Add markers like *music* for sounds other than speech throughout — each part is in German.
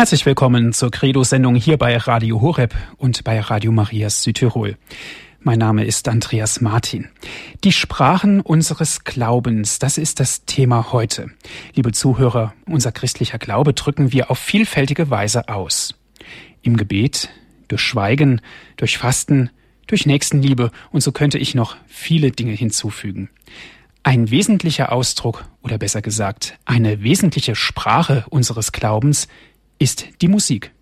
Herzlich willkommen zur Credo-Sendung hier bei Radio Horeb und bei Radio Marias Südtirol. Mein Name ist Andreas Martin. Die Sprachen unseres Glaubens, das ist das Thema heute. Liebe Zuhörer, unser christlicher Glaube drücken wir auf vielfältige Weise aus. Im Gebet, durch Schweigen, durch Fasten, durch Nächstenliebe und so könnte ich noch viele Dinge hinzufügen. Ein wesentlicher Ausdruck oder besser gesagt eine wesentliche Sprache unseres Glaubens ist die Musik.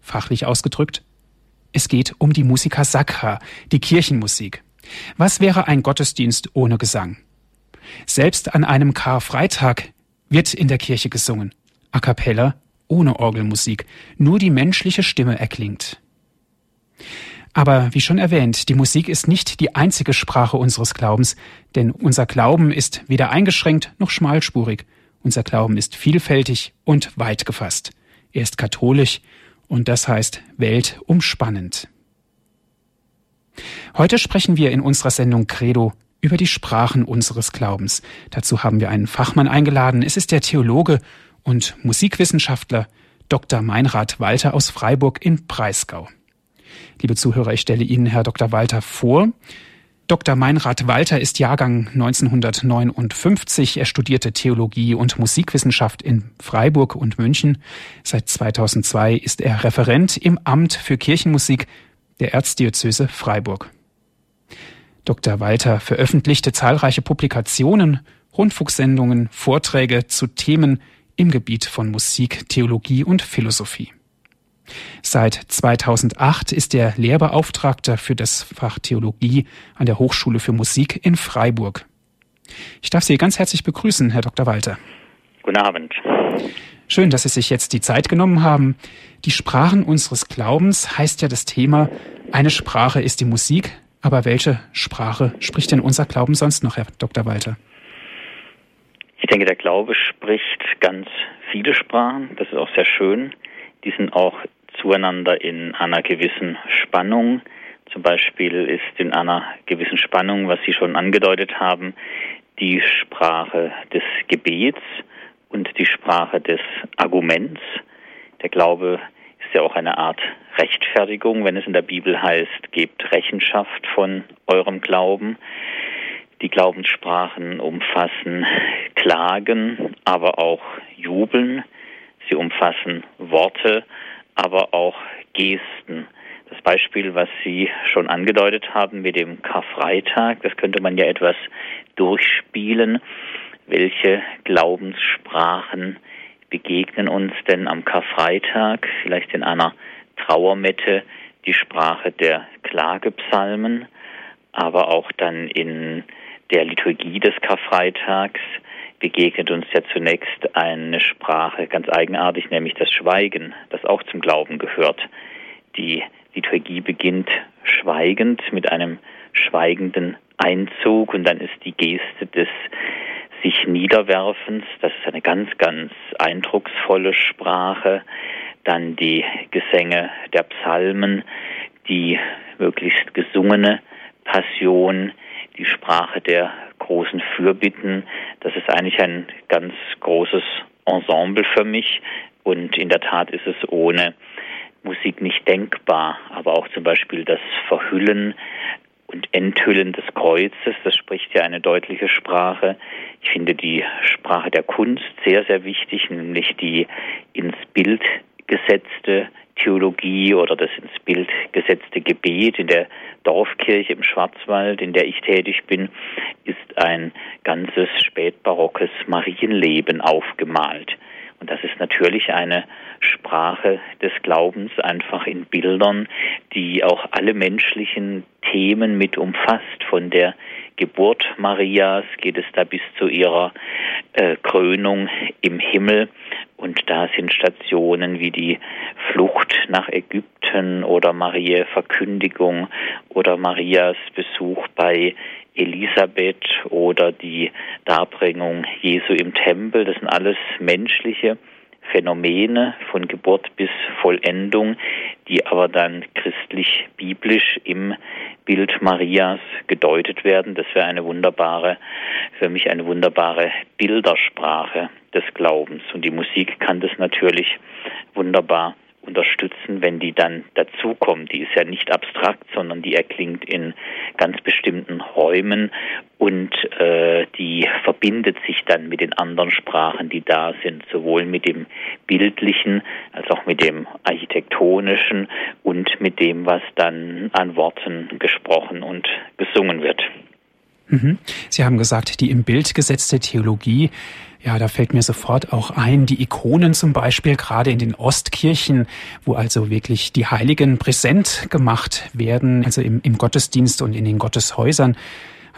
Fachlich ausgedrückt es geht um die Musica Sacra, die Kirchenmusik. Was wäre ein Gottesdienst ohne Gesang? Selbst an einem Karfreitag wird in der Kirche gesungen. A cappella, ohne Orgelmusik. Nur die menschliche Stimme erklingt. Aber wie schon erwähnt, die Musik ist nicht die einzige Sprache unseres Glaubens, denn unser Glauben ist weder eingeschränkt noch schmalspurig. Unser Glauben ist vielfältig und weit gefasst. Er ist katholisch und das heißt weltumspannend. Heute sprechen wir in unserer Sendung Credo über die Sprachen unseres Glaubens. Dazu haben wir einen Fachmann eingeladen. Es ist der Theologe und Musikwissenschaftler Dr. Meinrad Walter aus Freiburg in Breisgau. Liebe Zuhörer, ich stelle Ihnen Herr Dr. Walter vor. Dr. Meinrad Walter ist Jahrgang 1959. Er studierte Theologie und Musikwissenschaft in Freiburg und München. Seit 2002 ist er Referent im Amt für Kirchenmusik der Erzdiözese Freiburg. Dr. Walter veröffentlichte zahlreiche Publikationen, Rundfunksendungen, Vorträge zu Themen im Gebiet von Musik, Theologie und Philosophie. Seit 2008 ist er Lehrbeauftragter für das Fach Theologie an der Hochschule für Musik in Freiburg. Ich darf Sie ganz herzlich begrüßen, Herr Dr. Walter. Guten Abend. Schön, dass Sie sich jetzt die Zeit genommen haben. Die Sprachen unseres Glaubens heißt ja das Thema, eine Sprache ist die Musik, aber welche Sprache spricht denn unser Glauben sonst noch, Herr Dr. Walter? Ich denke, der Glaube spricht ganz viele Sprachen. Das ist auch sehr schön. Die sind auch zueinander in einer gewissen Spannung. Zum Beispiel ist in einer gewissen Spannung, was Sie schon angedeutet haben, die Sprache des Gebets und die Sprache des Arguments. Der Glaube ist ja auch eine Art Rechtfertigung, wenn es in der Bibel heißt, gebt Rechenschaft von eurem Glauben. Die Glaubenssprachen umfassen Klagen, aber auch Jubeln. Sie umfassen Worte, aber auch Gesten. Das Beispiel, was Sie schon angedeutet haben mit dem Karfreitag, das könnte man ja etwas durchspielen. Welche Glaubenssprachen begegnen uns denn am Karfreitag? Vielleicht in einer Trauermette die Sprache der Klagepsalmen, aber auch dann in der Liturgie des Karfreitags begegnet uns ja zunächst eine Sprache ganz eigenartig, nämlich das Schweigen, das auch zum Glauben gehört. Die Liturgie beginnt schweigend mit einem schweigenden Einzug und dann ist die Geste des sich Niederwerfens, das ist eine ganz, ganz eindrucksvolle Sprache. Dann die Gesänge der Psalmen, die möglichst gesungene Passion, die Sprache der großen Fürbitten. Das ist eigentlich ein ganz großes Ensemble für mich und in der Tat ist es ohne Musik nicht denkbar. Aber auch zum Beispiel das Verhüllen und Enthüllen des Kreuzes, das spricht ja eine deutliche Sprache. Ich finde die Sprache der Kunst sehr, sehr wichtig, nämlich die ins Bild gesetzte Theologie oder das ins Bild gesetzte Gebet in der Dorfkirche im Schwarzwald, in der ich tätig bin, ist ein ganzes spätbarockes Marienleben aufgemalt. Und das ist natürlich eine Sprache des Glaubens, einfach in Bildern, die auch alle menschlichen Themen mit umfasst. Von der Geburt Marias geht es da bis zu ihrer äh, Krönung im Himmel. Und da sind Stationen wie die Flucht nach Ägypten oder Maria Verkündigung oder Marias Besuch bei Elisabeth oder die Darbringung Jesu im Tempel. Das sind alles menschliche Phänomene von Geburt bis Vollendung, die aber dann christlich-biblisch im Bild Marias gedeutet werden. Das wäre eine wunderbare, für mich eine wunderbare Bildersprache des Glaubens. Und die Musik kann das natürlich wunderbar unterstützen, wenn die dann dazukommen. Die ist ja nicht abstrakt, sondern die erklingt in ganz bestimmten Räumen und äh, die verbindet sich dann mit den anderen Sprachen, die da sind, sowohl mit dem bildlichen als auch mit dem architektonischen und mit dem, was dann an Worten gesprochen und gesungen wird. Mhm. Sie haben gesagt, die im Bild gesetzte Theologie, ja, da fällt mir sofort auch ein, die Ikonen zum Beispiel, gerade in den Ostkirchen, wo also wirklich die Heiligen präsent gemacht werden, also im, im Gottesdienst und in den Gotteshäusern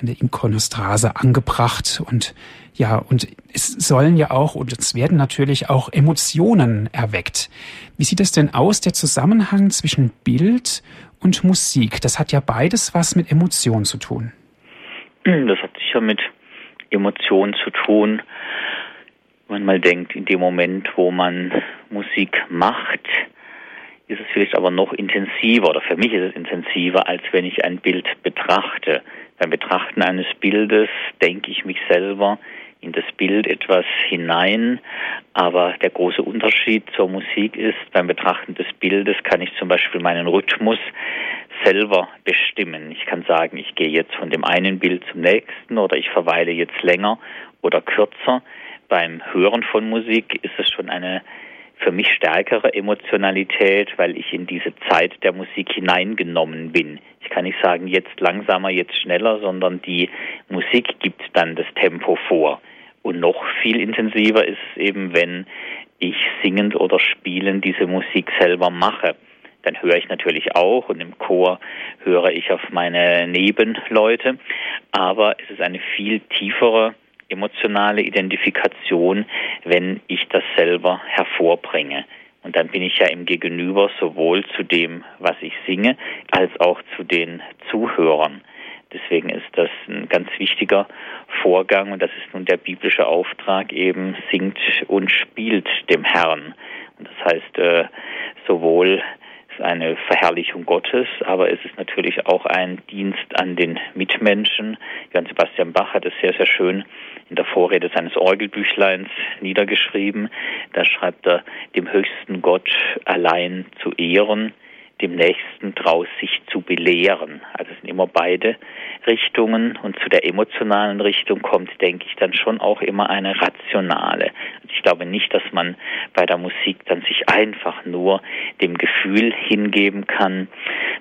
an der Ikonostrase angebracht und ja, und es sollen ja auch und es werden natürlich auch Emotionen erweckt. Wie sieht es denn aus, der Zusammenhang zwischen Bild und Musik? Das hat ja beides was mit Emotionen zu tun. Das hat sicher mit Emotionen zu tun. Wenn man mal denkt, in dem Moment, wo man Musik macht, ist es vielleicht aber noch intensiver oder für mich ist es intensiver, als wenn ich ein Bild betrachte. Beim Betrachten eines Bildes denke ich mich selber in das Bild etwas hinein, aber der große Unterschied zur Musik ist, beim Betrachten des Bildes kann ich zum Beispiel meinen Rhythmus selber bestimmen. Ich kann sagen, ich gehe jetzt von dem einen Bild zum nächsten oder ich verweile jetzt länger oder kürzer. Beim Hören von Musik ist es schon eine für mich stärkere Emotionalität, weil ich in diese Zeit der Musik hineingenommen bin. Ich kann nicht sagen, jetzt langsamer, jetzt schneller, sondern die Musik gibt dann das Tempo vor. Und noch viel intensiver ist es eben, wenn ich singend oder spielend diese Musik selber mache dann höre ich natürlich auch und im Chor höre ich auf meine Nebenleute. Aber es ist eine viel tiefere emotionale Identifikation, wenn ich das selber hervorbringe. Und dann bin ich ja im Gegenüber sowohl zu dem, was ich singe, als auch zu den Zuhörern. Deswegen ist das ein ganz wichtiger Vorgang und das ist nun der biblische Auftrag eben, singt und spielt dem Herrn. Und das heißt, äh, sowohl ist eine Verherrlichung Gottes, aber es ist natürlich auch ein Dienst an den Mitmenschen. Johann Sebastian Bach hat es sehr, sehr schön in der Vorrede seines Orgelbüchleins niedergeschrieben. Da schreibt er, dem höchsten Gott allein zu ehren, dem Nächsten draus sich zu belehren. Also es sind immer beide Richtungen und zu der emotionalen Richtung kommt, denke ich, dann schon auch immer eine rationale. Also ich glaube nicht, dass man bei der Musik dann sich einfach nur dem Gefühl hingeben kann.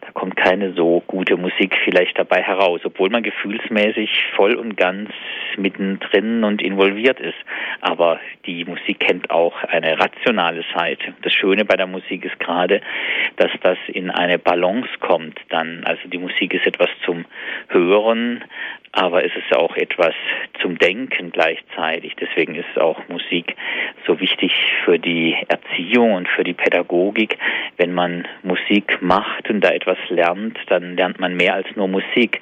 Da kommt keine so gute Musik vielleicht dabei heraus, obwohl man gefühlsmäßig voll und ganz mittendrin und involviert ist. Aber die Musik kennt auch eine rationale Seite. Das Schöne bei der Musik ist gerade, dass das in eine Balance kommt dann. Also die Musik ist etwas zum Hören, aber es ist auch etwas zum Denken gleichzeitig. Deswegen ist auch Musik so wichtig für die Erziehung und für die Pädagogik. Wenn man Musik macht und da etwas lernt, dann lernt man mehr als nur Musik.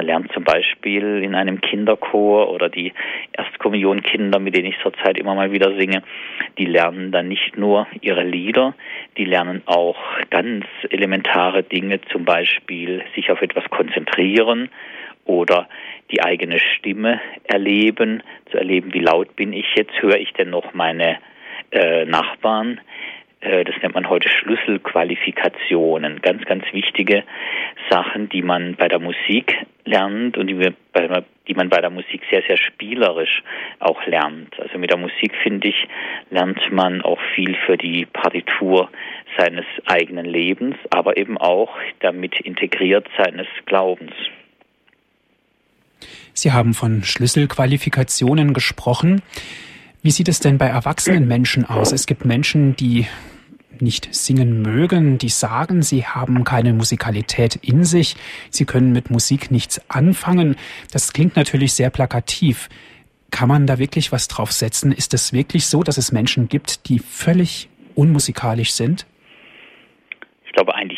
Man lernt zum Beispiel in einem Kinderchor oder die Erstkommunionkinder, mit denen ich zurzeit immer mal wieder singe, die lernen dann nicht nur ihre Lieder, die lernen auch ganz elementare Dinge, zum Beispiel sich auf etwas konzentrieren oder die eigene Stimme erleben, zu erleben, wie laut bin ich jetzt, höre ich denn noch meine äh, Nachbarn, das nennt man heute Schlüsselqualifikationen, ganz, ganz wichtige Sachen, die man bei der Musik lernt und die, die, man bei der Musik sehr, sehr spielerisch auch lernt. Also mit der Musik, finde ich, lernt man auch viel für die Partitur seines eigenen Lebens, aber eben auch damit integriert seines Glaubens. Sie haben von Schlüsselqualifikationen gesprochen. Wie sieht es denn bei erwachsenen Menschen aus? Es gibt Menschen, die nicht singen mögen, die sagen, sie haben keine Musikalität in sich, sie können mit Musik nichts anfangen. Das klingt natürlich sehr plakativ. Kann man da wirklich was drauf setzen? Ist es wirklich so, dass es Menschen gibt, die völlig unmusikalisch sind? Ich glaube nicht.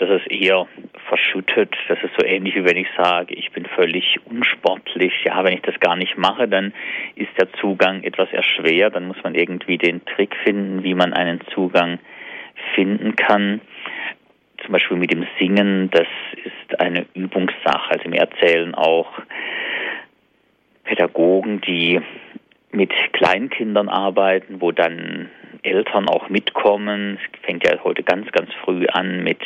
Das ist eher verschüttet. Das ist so ähnlich wie wenn ich sage, ich bin völlig unsportlich. Ja, wenn ich das gar nicht mache, dann ist der Zugang etwas erschwert. Dann muss man irgendwie den Trick finden, wie man einen Zugang finden kann. Zum Beispiel mit dem Singen, das ist eine Übungssache. Also mir erzählen auch Pädagogen, die mit Kleinkindern arbeiten, wo dann Eltern auch mitkommen. Es fängt ja heute ganz, ganz früh an mit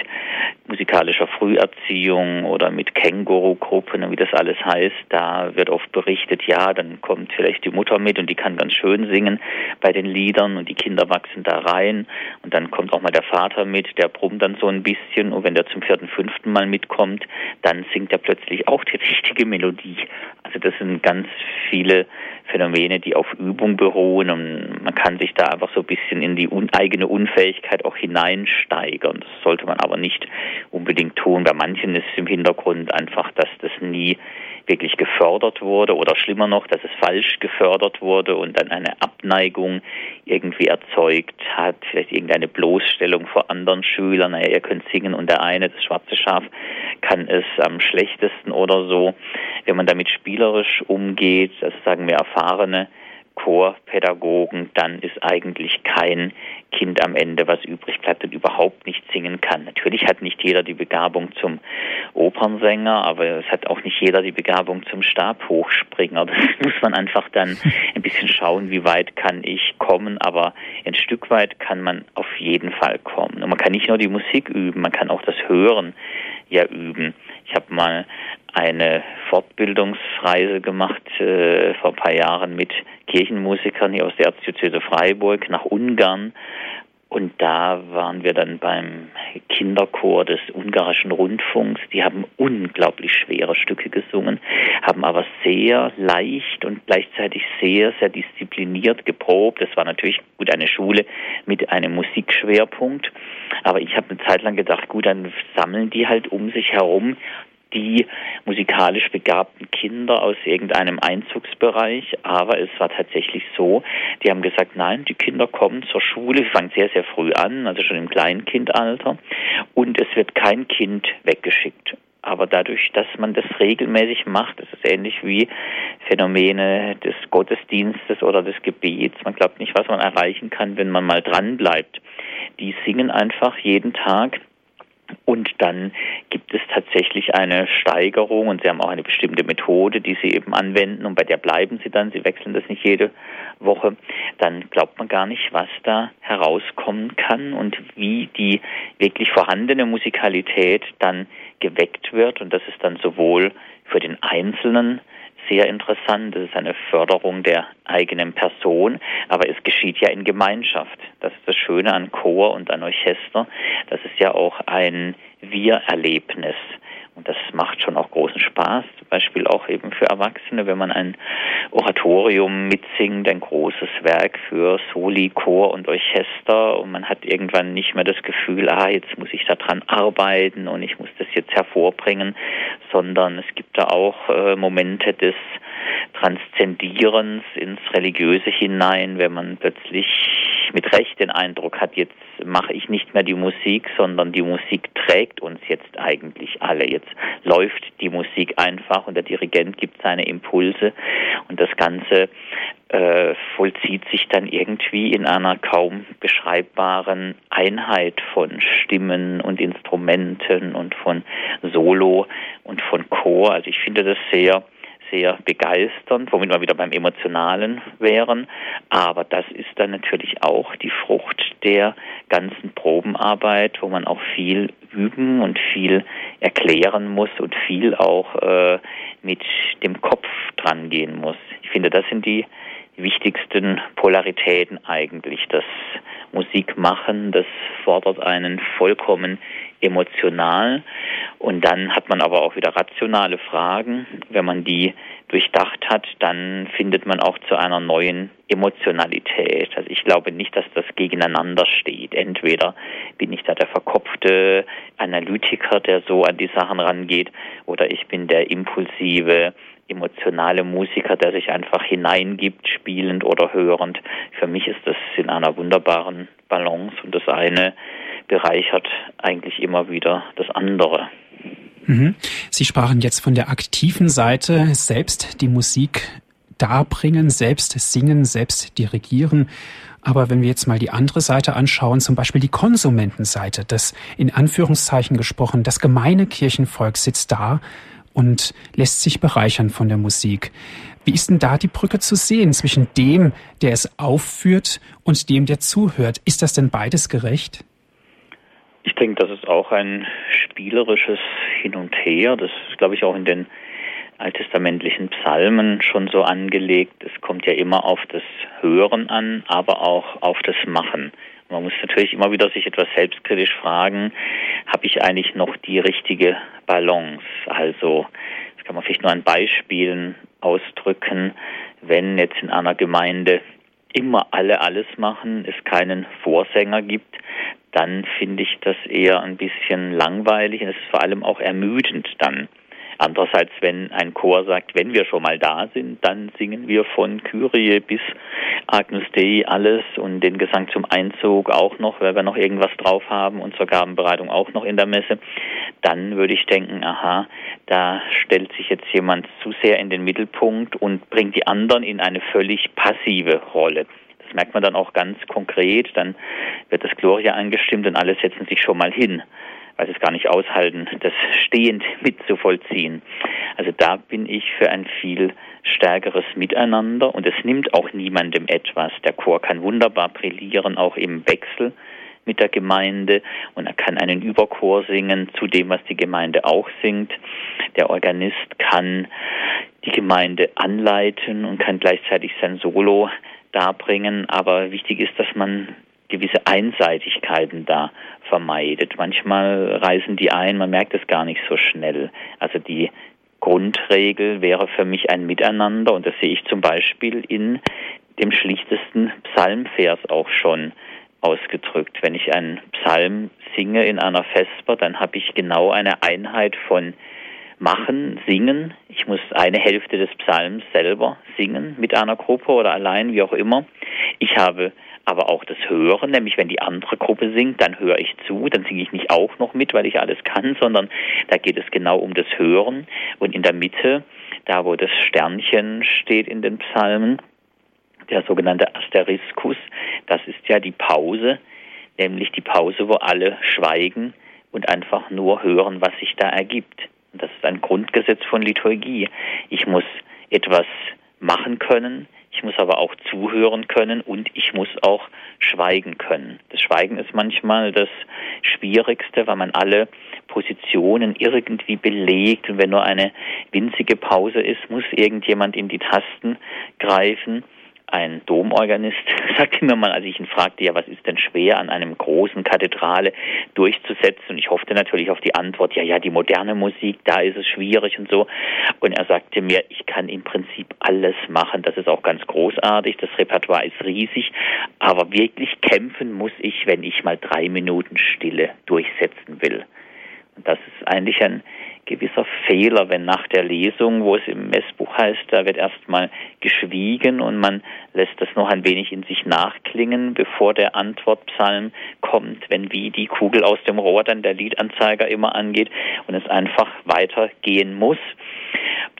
musikalischer Früherziehung oder mit Känguru-Gruppen und wie das alles heißt. Da wird oft berichtet, ja, dann kommt vielleicht die Mutter mit und die kann ganz schön singen bei den Liedern und die Kinder wachsen da rein und dann kommt auch mal der Vater mit, der brummt dann so ein bisschen und wenn der zum vierten, fünften Mal mitkommt, dann singt er plötzlich auch die *laughs* richtige Melodie. Also das sind ganz viele Phänomene, die auf Übung beruhen und man kann sich da einfach so ein bisschen in die un eigene Unfähigkeit auch hineinsteigern. Das sollte man aber nicht unbedingt tun. Bei manchen ist es im Hintergrund einfach, dass das nie wirklich gefördert wurde oder schlimmer noch, dass es falsch gefördert wurde und dann eine Abneigung irgendwie erzeugt hat, vielleicht irgendeine Bloßstellung vor anderen Schülern, naja, ihr könnt singen und der eine, das schwarze Schaf, kann es am schlechtesten oder so. Wenn man damit spielerisch umgeht, das sagen wir erfahrene Chorpädagogen, dann ist eigentlich kein Kind am Ende, was übrig bleibt und überhaupt nicht singen kann. Natürlich hat nicht jeder die Begabung zum Opernsänger, aber es hat auch nicht jeder die Begabung zum Stabhochspringer. Das *laughs* muss man einfach dann ein bisschen schauen, wie weit kann ich kommen, aber ein Stück weit kann man auf jeden Fall kommen. Und man kann nicht nur die Musik üben, man kann auch das Hören ja üben. Ich habe mal eine Fortbildungsreise gemacht äh, vor ein paar Jahren mit Kirchenmusikern hier aus der Erzdiözese Freiburg nach Ungarn. Und da waren wir dann beim Kinderchor des ungarischen Rundfunks. Die haben unglaublich schwere Stücke gesungen, haben aber sehr leicht und gleichzeitig sehr, sehr diszipliniert geprobt. Das war natürlich gut eine Schule mit einem Musikschwerpunkt. Aber ich habe eine Zeit lang gedacht, gut, dann sammeln die halt um sich herum die musikalisch begabten Kinder aus irgendeinem Einzugsbereich, aber es war tatsächlich so, die haben gesagt, nein, die Kinder kommen zur Schule, fangen sehr, sehr früh an, also schon im Kleinkindalter, und es wird kein Kind weggeschickt. Aber dadurch, dass man das regelmäßig macht, das ist ähnlich wie Phänomene des Gottesdienstes oder des Gebets. Man glaubt nicht, was man erreichen kann, wenn man mal dran bleibt. Die singen einfach jeden Tag und dann gibt es tatsächlich eine Steigerung und Sie haben auch eine bestimmte Methode, die Sie eben anwenden und bei der bleiben Sie dann, Sie wechseln das nicht jede Woche. Dann glaubt man gar nicht, was da herauskommen kann und wie die wirklich vorhandene Musikalität dann geweckt wird und das ist dann sowohl für den Einzelnen sehr interessant. Das ist eine Förderung der eigenen Person, aber es geschieht ja in Gemeinschaft. Das ist das Schöne an Chor und an Orchester. Das ist ja auch ein Wir-Erlebnis. Und das macht schon auch großen Spaß, zum Beispiel auch eben für Erwachsene, wenn man ein Oratorium mitsingt, ein großes Werk für Soli, Chor und Orchester und man hat irgendwann nicht mehr das Gefühl, ah, jetzt muss ich daran arbeiten und ich muss das jetzt hervorbringen, sondern es gibt da auch äh, Momente des Transzendierens ins Religiöse hinein, wenn man plötzlich mit Recht den Eindruck hat, jetzt mache ich nicht mehr die Musik, sondern die Musik trägt uns jetzt eigentlich alle. Jetzt läuft die Musik einfach und der Dirigent gibt seine Impulse und das Ganze äh, vollzieht sich dann irgendwie in einer kaum beschreibbaren Einheit von Stimmen und Instrumenten und von Solo und von Chor. Also ich finde das sehr sehr begeisternd, womit wir wieder beim Emotionalen wären. Aber das ist dann natürlich auch die Frucht der ganzen Probenarbeit, wo man auch viel üben und viel erklären muss und viel auch äh, mit dem Kopf dran gehen muss. Ich finde, das sind die wichtigsten Polaritäten eigentlich. Das Musikmachen, das fordert einen vollkommen emotional und dann hat man aber auch wieder rationale Fragen. Wenn man die durchdacht hat, dann findet man auch zu einer neuen Emotionalität. Also ich glaube nicht, dass das gegeneinander steht. Entweder bin ich da der verkopfte Analytiker, der so an die Sachen rangeht, oder ich bin der impulsive, emotionale Musiker, der sich einfach hineingibt, spielend oder hörend. Für mich ist das in einer wunderbaren Balance und das eine bereichert eigentlich immer wieder das andere. Mhm. Sie sprachen jetzt von der aktiven Seite, selbst die Musik darbringen, selbst singen, selbst dirigieren. Aber wenn wir jetzt mal die andere Seite anschauen, zum Beispiel die Konsumentenseite, das in Anführungszeichen gesprochen, das gemeine Kirchenvolk sitzt da und lässt sich bereichern von der Musik. Wie ist denn da die Brücke zu sehen zwischen dem, der es aufführt und dem, der zuhört? Ist das denn beides gerecht? Ich denke, das ist auch ein spielerisches Hin und Her. Das ist, glaube ich, auch in den alttestamentlichen Psalmen schon so angelegt. Es kommt ja immer auf das Hören an, aber auch auf das Machen. Man muss natürlich immer wieder sich etwas selbstkritisch fragen, habe ich eigentlich noch die richtige Balance? Also, das kann man vielleicht nur an Beispielen ausdrücken, wenn jetzt in einer Gemeinde immer alle alles machen, es keinen Vorsänger gibt, dann finde ich das eher ein bisschen langweilig und es ist vor allem auch ermüdend dann. Andererseits, wenn ein Chor sagt, wenn wir schon mal da sind, dann singen wir von Kyrie bis Agnus Dei alles und den Gesang zum Einzug auch noch, weil wir noch irgendwas drauf haben und zur Gabenbereitung auch noch in der Messe, dann würde ich denken, aha, da stellt sich jetzt jemand zu sehr in den Mittelpunkt und bringt die anderen in eine völlig passive Rolle. Das merkt man dann auch ganz konkret, dann wird das Gloria angestimmt und alle setzen sich schon mal hin sie es gar nicht aushalten, das stehend mitzuvollziehen. Also da bin ich für ein viel stärkeres Miteinander und es nimmt auch niemandem etwas. Der Chor kann wunderbar brillieren, auch im Wechsel mit der Gemeinde und er kann einen Überchor singen zu dem, was die Gemeinde auch singt. Der Organist kann die Gemeinde anleiten und kann gleichzeitig sein Solo darbringen, aber wichtig ist, dass man gewisse Einseitigkeiten da vermeidet. Manchmal reisen die ein, man merkt es gar nicht so schnell. Also die Grundregel wäre für mich ein Miteinander und das sehe ich zum Beispiel in dem schlichtesten Psalmvers auch schon ausgedrückt. Wenn ich einen Psalm singe in einer Vesper, dann habe ich genau eine Einheit von machen, singen. Ich muss eine Hälfte des Psalms selber singen mit einer Gruppe oder allein, wie auch immer. Ich habe aber auch das Hören, nämlich wenn die andere Gruppe singt, dann höre ich zu, dann singe ich nicht auch noch mit, weil ich alles kann, sondern da geht es genau um das Hören. Und in der Mitte, da wo das Sternchen steht in den Psalmen, der sogenannte Asteriskus, das ist ja die Pause, nämlich die Pause, wo alle schweigen und einfach nur hören, was sich da ergibt. Das ist ein Grundgesetz von Liturgie. Ich muss etwas machen können, ich muss aber auch zuhören können und ich muss auch schweigen können. Das Schweigen ist manchmal das Schwierigste, weil man alle Positionen irgendwie belegt und wenn nur eine winzige Pause ist, muss irgendjemand in die Tasten greifen ein Domorganist *laughs* sagte mir mal, als ich ihn fragte, ja, was ist denn schwer an einem großen Kathedrale durchzusetzen? Und ich hoffte natürlich auf die Antwort, ja, ja, die moderne Musik, da ist es schwierig und so. Und er sagte mir, ich kann im Prinzip alles machen. Das ist auch ganz großartig. Das Repertoire ist riesig. Aber wirklich kämpfen muss ich, wenn ich mal drei Minuten Stille durchsetzen will. Und das ist eigentlich ein gewisser Fehler, wenn nach der Lesung, wo es im Messbuch heißt, da wird erstmal geschwiegen und man lässt das noch ein wenig in sich nachklingen, bevor der Antwortpsalm kommt, wenn wie die Kugel aus dem Rohr dann der Liedanzeiger immer angeht und es einfach weitergehen muss.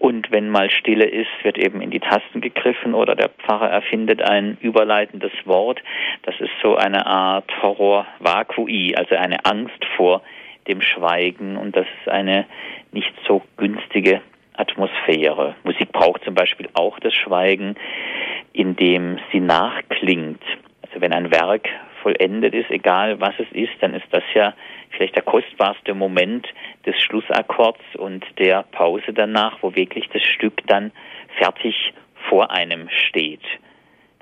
Und wenn mal Stille ist, wird eben in die Tasten gegriffen oder der Pfarrer erfindet ein überleitendes Wort. Das ist so eine Art Horror vacui, also eine Angst vor dem Schweigen und das ist eine nicht so günstige Atmosphäre. Musik braucht zum Beispiel auch das Schweigen, indem sie nachklingt. Also wenn ein Werk vollendet ist, egal was es ist, dann ist das ja vielleicht der kostbarste Moment des Schlussakkords und der Pause danach, wo wirklich das Stück dann fertig vor einem steht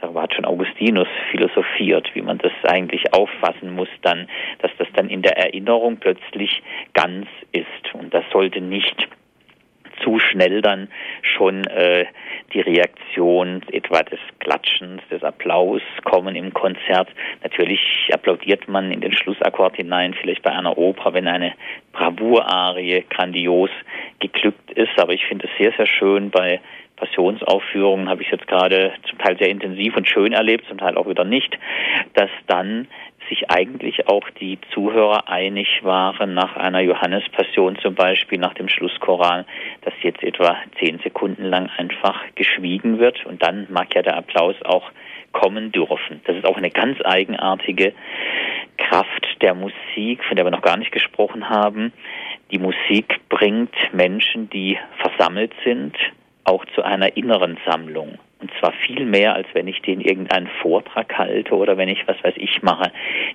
darüber hat schon Augustinus philosophiert, wie man das eigentlich auffassen muss dann, dass das dann in der Erinnerung plötzlich ganz ist. Und das sollte nicht zu schnell dann schon äh, die Reaktion etwa des Klatschens, des Applaus kommen im Konzert. Natürlich applaudiert man in den Schlussakkord hinein, vielleicht bei einer Oper, wenn eine Bravour-Arie grandios geglückt ist. Aber ich finde es sehr, sehr schön bei Passionsaufführungen habe ich jetzt gerade zum Teil sehr intensiv und schön erlebt, zum Teil auch wieder nicht, dass dann sich eigentlich auch die Zuhörer einig waren nach einer Johannespassion zum Beispiel, nach dem Schlusschoral, dass jetzt etwa zehn Sekunden lang einfach geschwiegen wird und dann mag ja der Applaus auch kommen dürfen. Das ist auch eine ganz eigenartige Kraft der Musik, von der wir noch gar nicht gesprochen haben, Die Musik bringt Menschen, die versammelt sind, auch zu einer inneren Sammlung. Und zwar viel mehr, als wenn ich denen irgendeinen Vortrag halte oder wenn ich was weiß ich mache.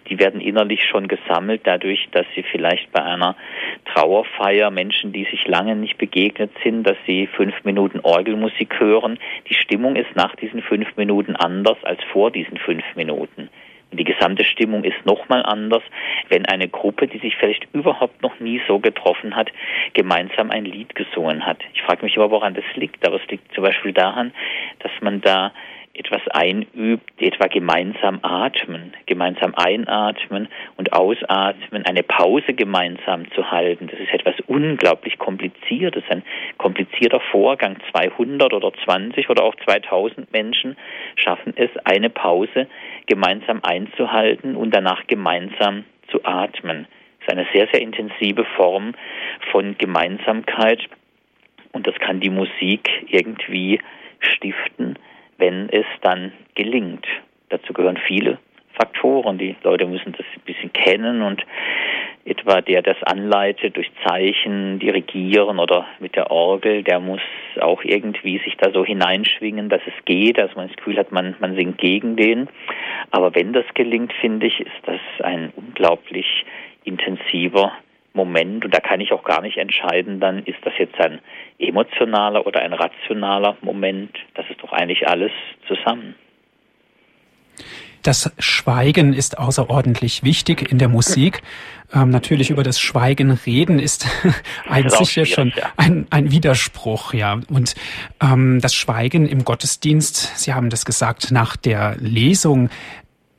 Die werden innerlich schon gesammelt dadurch, dass sie vielleicht bei einer Trauerfeier Menschen, die sich lange nicht begegnet sind, dass sie fünf Minuten Orgelmusik hören. Die Stimmung ist nach diesen fünf Minuten anders als vor diesen fünf Minuten. Die gesamte Stimmung ist nochmal anders, wenn eine Gruppe, die sich vielleicht überhaupt noch nie so getroffen hat, gemeinsam ein Lied gesungen hat. Ich frage mich aber, woran das liegt. Aber es liegt zum Beispiel daran, dass man da etwas einübt, etwa gemeinsam atmen, gemeinsam einatmen und ausatmen, eine Pause gemeinsam zu halten. Das ist etwas unglaublich Kompliziertes, ein komplizierter Vorgang. 200 oder 20 oder auch 2000 Menschen schaffen es, eine Pause gemeinsam einzuhalten und danach gemeinsam zu atmen. Das ist eine sehr, sehr intensive Form von Gemeinsamkeit und das kann die Musik irgendwie stiften wenn es dann gelingt. Dazu gehören viele Faktoren. Die Leute müssen das ein bisschen kennen und etwa der das anleitet durch Zeichen, dirigieren oder mit der Orgel, der muss auch irgendwie sich da so hineinschwingen, dass es geht, dass man das Gefühl hat, man, man singt gegen den. Aber wenn das gelingt, finde ich, ist das ein unglaublich intensiver Moment und da kann ich auch gar nicht entscheiden, dann ist das jetzt ein emotionaler oder ein rationaler Moment. Das ist doch eigentlich alles zusammen. Das Schweigen ist außerordentlich wichtig in der Musik. Ähm, natürlich über das Schweigen reden ist *laughs* ein sicher schon ein, ein Widerspruch, ja. Und ähm, das Schweigen im Gottesdienst, Sie haben das gesagt, nach der Lesung,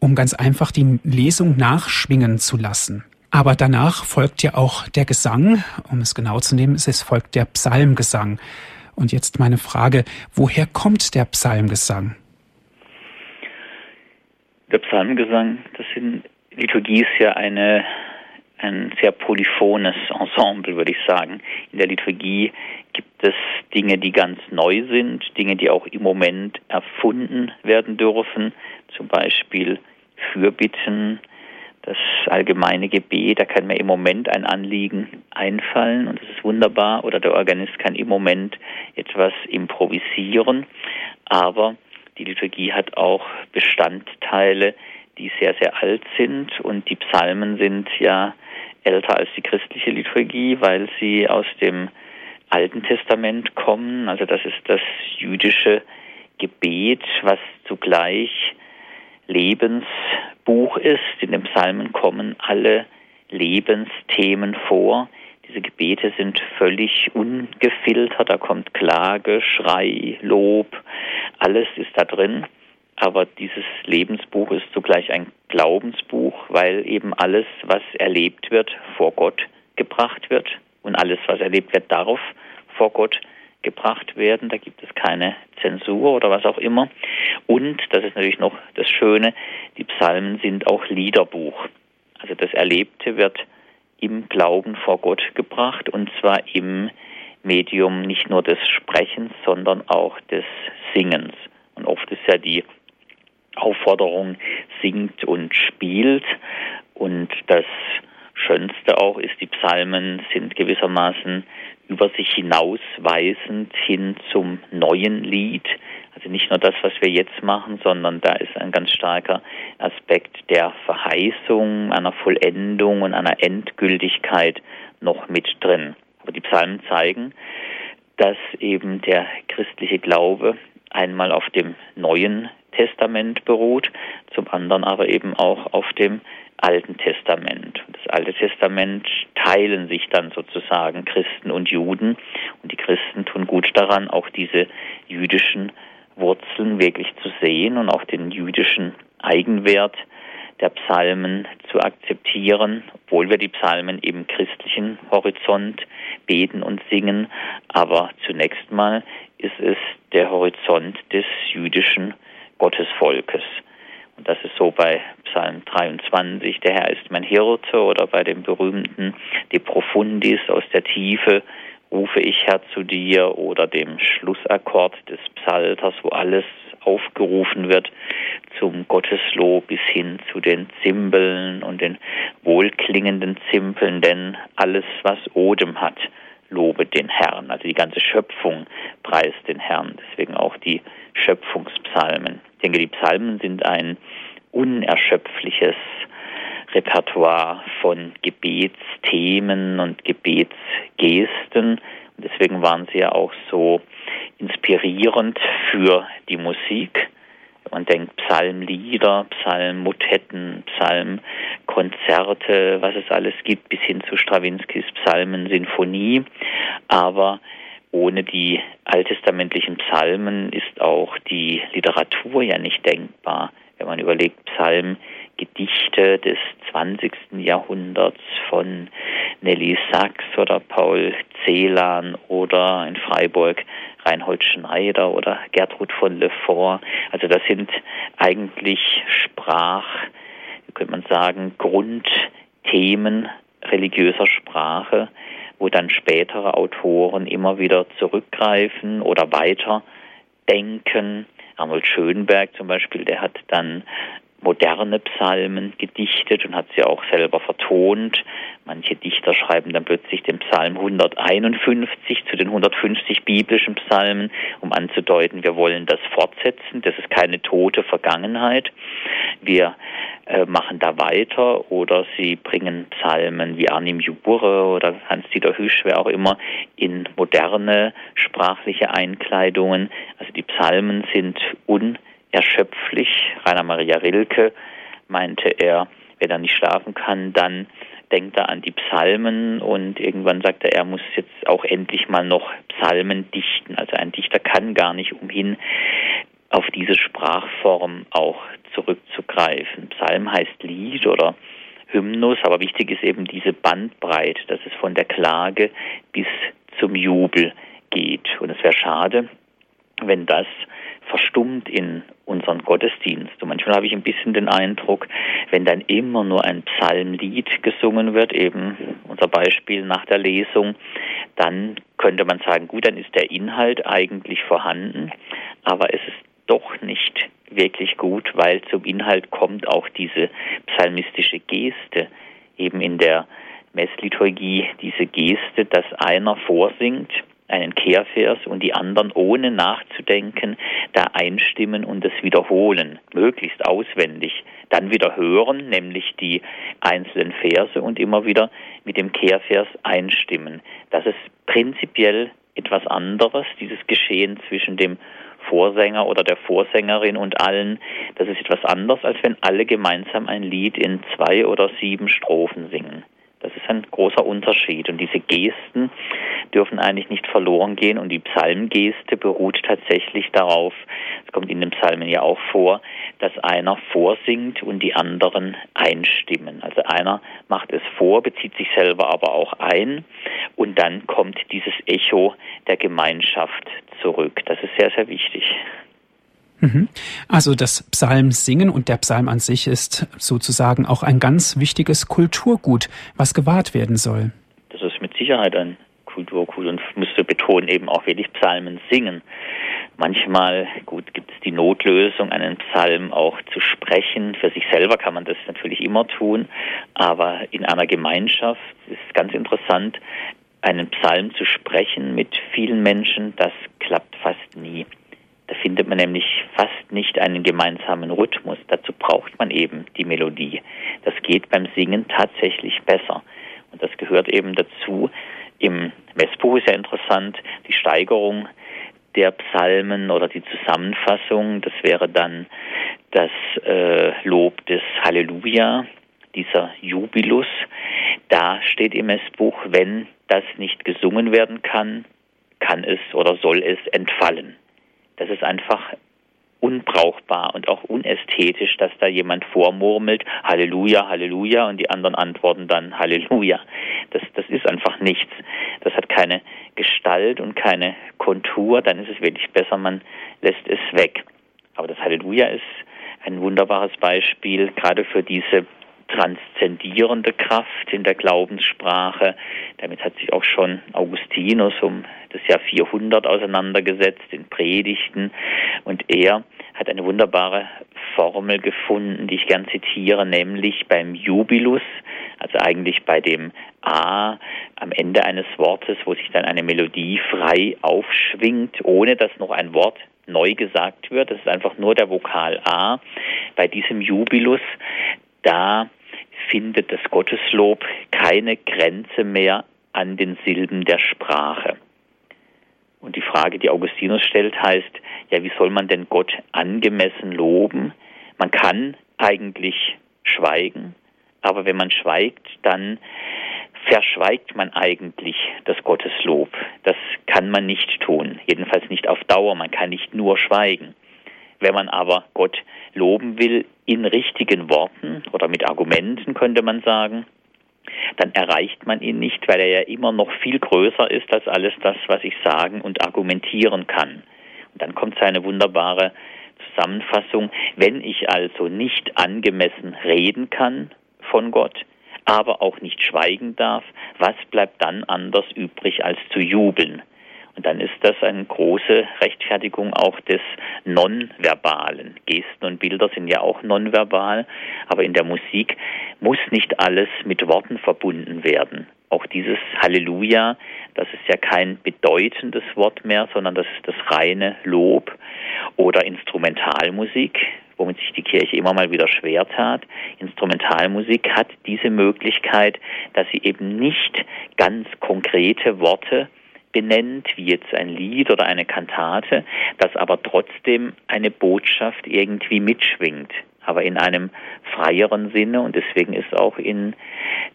um ganz einfach die Lesung nachschwingen zu lassen. Aber danach folgt ja auch der Gesang, um es genau zu nehmen, es folgt der Psalmgesang. Und jetzt meine Frage, woher kommt der Psalmgesang? Der Psalmgesang, das in Liturgie ist ja eine, ein sehr polyphones Ensemble, würde ich sagen. In der Liturgie gibt es Dinge, die ganz neu sind, Dinge, die auch im Moment erfunden werden dürfen, zum Beispiel Fürbitten, das allgemeine Gebet, da kann mir im Moment ein Anliegen einfallen und das ist wunderbar. Oder der Organist kann im Moment etwas improvisieren. Aber die Liturgie hat auch Bestandteile, die sehr, sehr alt sind und die Psalmen sind ja älter als die christliche Liturgie, weil sie aus dem Alten Testament kommen. Also das ist das jüdische Gebet, was zugleich Lebensbuch ist. In den Psalmen kommen alle Lebensthemen vor. Diese Gebete sind völlig ungefiltert. Da kommt Klage, Schrei, Lob, alles ist da drin. Aber dieses Lebensbuch ist zugleich ein Glaubensbuch, weil eben alles, was erlebt wird, vor Gott gebracht wird. Und alles, was erlebt wird, darf vor Gott gebracht werden. Da gibt es keine Zensur oder was auch immer. Und, das ist natürlich noch das Schöne, die Psalmen sind auch Liederbuch. Also das Erlebte wird im Glauben vor Gott gebracht und zwar im Medium nicht nur des Sprechens, sondern auch des Singens. Und oft ist ja die Aufforderung, singt und spielt. Und das Schönste auch ist, die Psalmen sind gewissermaßen über sich hinausweisend hin zum neuen Lied. Also nicht nur das, was wir jetzt machen, sondern da ist ein ganz starker Aspekt der Verheißung, einer Vollendung und einer Endgültigkeit noch mit drin. Aber die Psalmen zeigen, dass eben der christliche Glaube einmal auf dem Neuen Testament beruht, zum anderen aber eben auch auf dem Alten Testament. Das Alte Testament teilen sich dann sozusagen Christen und Juden und die Christen tun gut daran, auch diese jüdischen Wurzeln wirklich zu sehen und auch den jüdischen Eigenwert der Psalmen zu akzeptieren, obwohl wir die Psalmen im christlichen Horizont beten und singen. Aber zunächst mal ist es der Horizont des jüdischen Gottesvolkes. Und das ist so bei Psalm 23, der Herr ist mein Hirte, oder bei dem berühmten De Profundis aus der Tiefe rufe ich Herr zu dir, oder dem Schlussakkord des Psalters, wo alles aufgerufen wird zum Gotteslob bis hin zu den Zimbeln und den wohlklingenden Zimpeln, denn alles, was Odem hat, lobe den Herrn. Also die ganze Schöpfung preist den Herrn. Deswegen auch die Schöpfungspsalmen. Ich denke, die Psalmen sind ein unerschöpfliches Repertoire von Gebetsthemen und Gebetsgesten. Und deswegen waren sie ja auch so inspirierend für die Musik. Man denkt Psalmlieder, Psalmmotetten, Psalmkonzerte, was es alles gibt, bis hin zu Strawinskys Psalmensinfonie. Aber ohne die alttestamentlichen Psalmen ist auch die Literatur ja nicht denkbar. Wenn man überlegt, Psalmgedichte des 20. Jahrhunderts von Nelly Sachs oder Paul Celan oder in Freiburg Reinhold Schneider oder Gertrud von Lefort. Also das sind eigentlich Sprach, wie könnte man sagen, Grundthemen religiöser Sprache, wo dann spätere Autoren immer wieder zurückgreifen oder weiter denken. Arnold Schönberg zum Beispiel, der hat dann moderne Psalmen gedichtet und hat sie auch selber vertont. Manche Dichter schreiben dann plötzlich den Psalm 151 zu den 150 biblischen Psalmen, um anzudeuten, wir wollen das fortsetzen. Das ist keine tote Vergangenheit. Wir äh, machen da weiter oder sie bringen Psalmen wie Arnim Jure oder Hans-Dieter Hüsch, wer auch immer, in moderne sprachliche Einkleidungen. Also die Psalmen sind un erschöpflich. Rainer Maria Rilke meinte er, wenn er nicht schlafen kann, dann denkt er an die Psalmen und irgendwann sagt er, er muss jetzt auch endlich mal noch Psalmen dichten. Also ein Dichter kann gar nicht umhin, auf diese Sprachform auch zurückzugreifen. Psalm heißt Lied oder Hymnus, aber wichtig ist eben diese Bandbreite, dass es von der Klage bis zum Jubel geht. Und es wäre schade, wenn das verstummt in unseren Gottesdienst. Und manchmal habe ich ein bisschen den Eindruck, wenn dann immer nur ein Psalmlied gesungen wird, eben unser Beispiel nach der Lesung, dann könnte man sagen, gut, dann ist der Inhalt eigentlich vorhanden, aber es ist doch nicht wirklich gut, weil zum Inhalt kommt auch diese psalmistische Geste eben in der Messliturgie, diese Geste, dass einer vorsingt einen Kehrvers und die anderen ohne nachzudenken da einstimmen und es wiederholen, möglichst auswendig, dann wieder hören, nämlich die einzelnen Verse und immer wieder mit dem Kehrvers einstimmen. Das ist prinzipiell etwas anderes, dieses Geschehen zwischen dem Vorsänger oder der Vorsängerin und allen, das ist etwas anderes, als wenn alle gemeinsam ein Lied in zwei oder sieben Strophen singen. Das ist ein großer Unterschied. Und diese Gesten dürfen eigentlich nicht verloren gehen. Und die Psalmgeste beruht tatsächlich darauf, es kommt in den Psalmen ja auch vor, dass einer vorsingt und die anderen einstimmen. Also einer macht es vor, bezieht sich selber aber auch ein. Und dann kommt dieses Echo der Gemeinschaft zurück. Das ist sehr, sehr wichtig. Mhm. Also das Psalmsingen und der Psalm an sich ist sozusagen auch ein ganz wichtiges Kulturgut, was gewahrt werden soll. Das ist mit Sicherheit ein Kulturgut und müsste betonen eben auch wirklich Psalmen singen. Manchmal, gut, gibt es die Notlösung, einen Psalm auch zu sprechen. Für sich selber kann man das natürlich immer tun, aber in einer Gemeinschaft ist es ganz interessant, einen Psalm zu sprechen mit vielen Menschen, das klappt fast nie. Da findet man nämlich fast nicht einen gemeinsamen Rhythmus. Dazu braucht man eben die Melodie. Das geht beim Singen tatsächlich besser. Und das gehört eben dazu. Im Messbuch ist ja interessant die Steigerung der Psalmen oder die Zusammenfassung. Das wäre dann das äh, Lob des Halleluja, dieser Jubilus. Da steht im Messbuch, wenn das nicht gesungen werden kann, kann es oder soll es entfallen das ist einfach unbrauchbar und auch unästhetisch, dass da jemand vormurmelt, Halleluja, Halleluja, und die anderen antworten dann Halleluja. Das, das ist einfach nichts. Das hat keine Gestalt und keine Kontur. Dann ist es wirklich besser, man lässt es weg. Aber das Halleluja ist ein wunderbares Beispiel, gerade für diese transzendierende Kraft in der Glaubenssprache. Damit hat sich auch schon Augustinus um das Jahr 400 auseinandergesetzt in Predigten und er hat eine wunderbare Formel gefunden, die ich gern zitiere, nämlich beim Jubilus, Also eigentlich bei dem A am Ende eines Wortes, wo sich dann eine Melodie frei aufschwingt, ohne dass noch ein Wort neu gesagt wird. Das ist einfach nur der Vokal A. Bei diesem Jubilus, da findet das Gotteslob keine Grenze mehr an den Silben der Sprache. Und die Frage, die Augustinus stellt, heißt, ja, wie soll man denn Gott angemessen loben? Man kann eigentlich schweigen, aber wenn man schweigt, dann verschweigt man eigentlich das Gotteslob. Das kann man nicht tun, jedenfalls nicht auf Dauer. Man kann nicht nur schweigen. Wenn man aber Gott loben will in richtigen Worten oder mit Argumenten, könnte man sagen, dann erreicht man ihn nicht, weil er ja immer noch viel größer ist als alles das, was ich sagen und argumentieren kann. Und dann kommt seine wunderbare Zusammenfassung, wenn ich also nicht angemessen reden kann von Gott, aber auch nicht schweigen darf, was bleibt dann anders übrig als zu jubeln? Dann ist das eine große Rechtfertigung auch des Nonverbalen. Gesten und Bilder sind ja auch nonverbal, aber in der Musik muss nicht alles mit Worten verbunden werden. Auch dieses Halleluja, das ist ja kein bedeutendes Wort mehr, sondern das ist das reine Lob oder Instrumentalmusik, womit sich die Kirche immer mal wieder schwer tat. Instrumentalmusik hat diese Möglichkeit, dass sie eben nicht ganz konkrete Worte benennt, wie jetzt ein Lied oder eine Kantate, das aber trotzdem eine Botschaft irgendwie mitschwingt, aber in einem freieren Sinne und deswegen ist auch in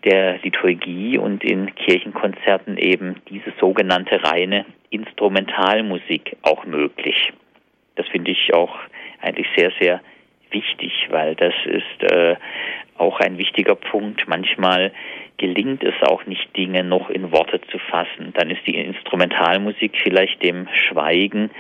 der Liturgie und in Kirchenkonzerten eben diese sogenannte reine Instrumentalmusik auch möglich. Das finde ich auch eigentlich sehr, sehr wichtig, weil das ist äh, auch ein wichtiger Punkt. Manchmal gelingt es auch nicht, Dinge noch in Worte zu fassen. Dann ist die Instrumentalmusik vielleicht dem Schweigen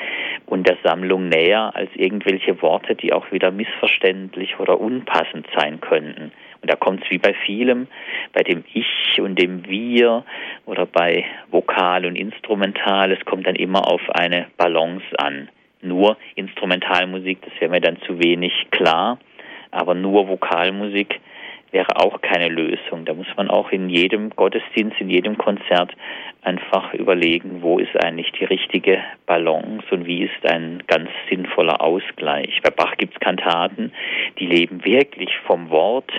und der Sammlung näher als irgendwelche Worte, die auch wieder missverständlich oder unpassend sein könnten. Und da kommt es wie bei vielem, bei dem Ich und dem Wir oder bei Vokal und Instrumental, es kommt dann immer auf eine Balance an. Nur Instrumentalmusik, das wäre mir dann zu wenig klar, aber nur Vokalmusik wäre auch keine Lösung. Da muss man auch in jedem Gottesdienst, in jedem Konzert einfach überlegen, wo ist eigentlich die richtige Balance und wie ist ein ganz sinnvoller Ausgleich. Bei Bach gibt es Kantaten, die leben wirklich vom Wort,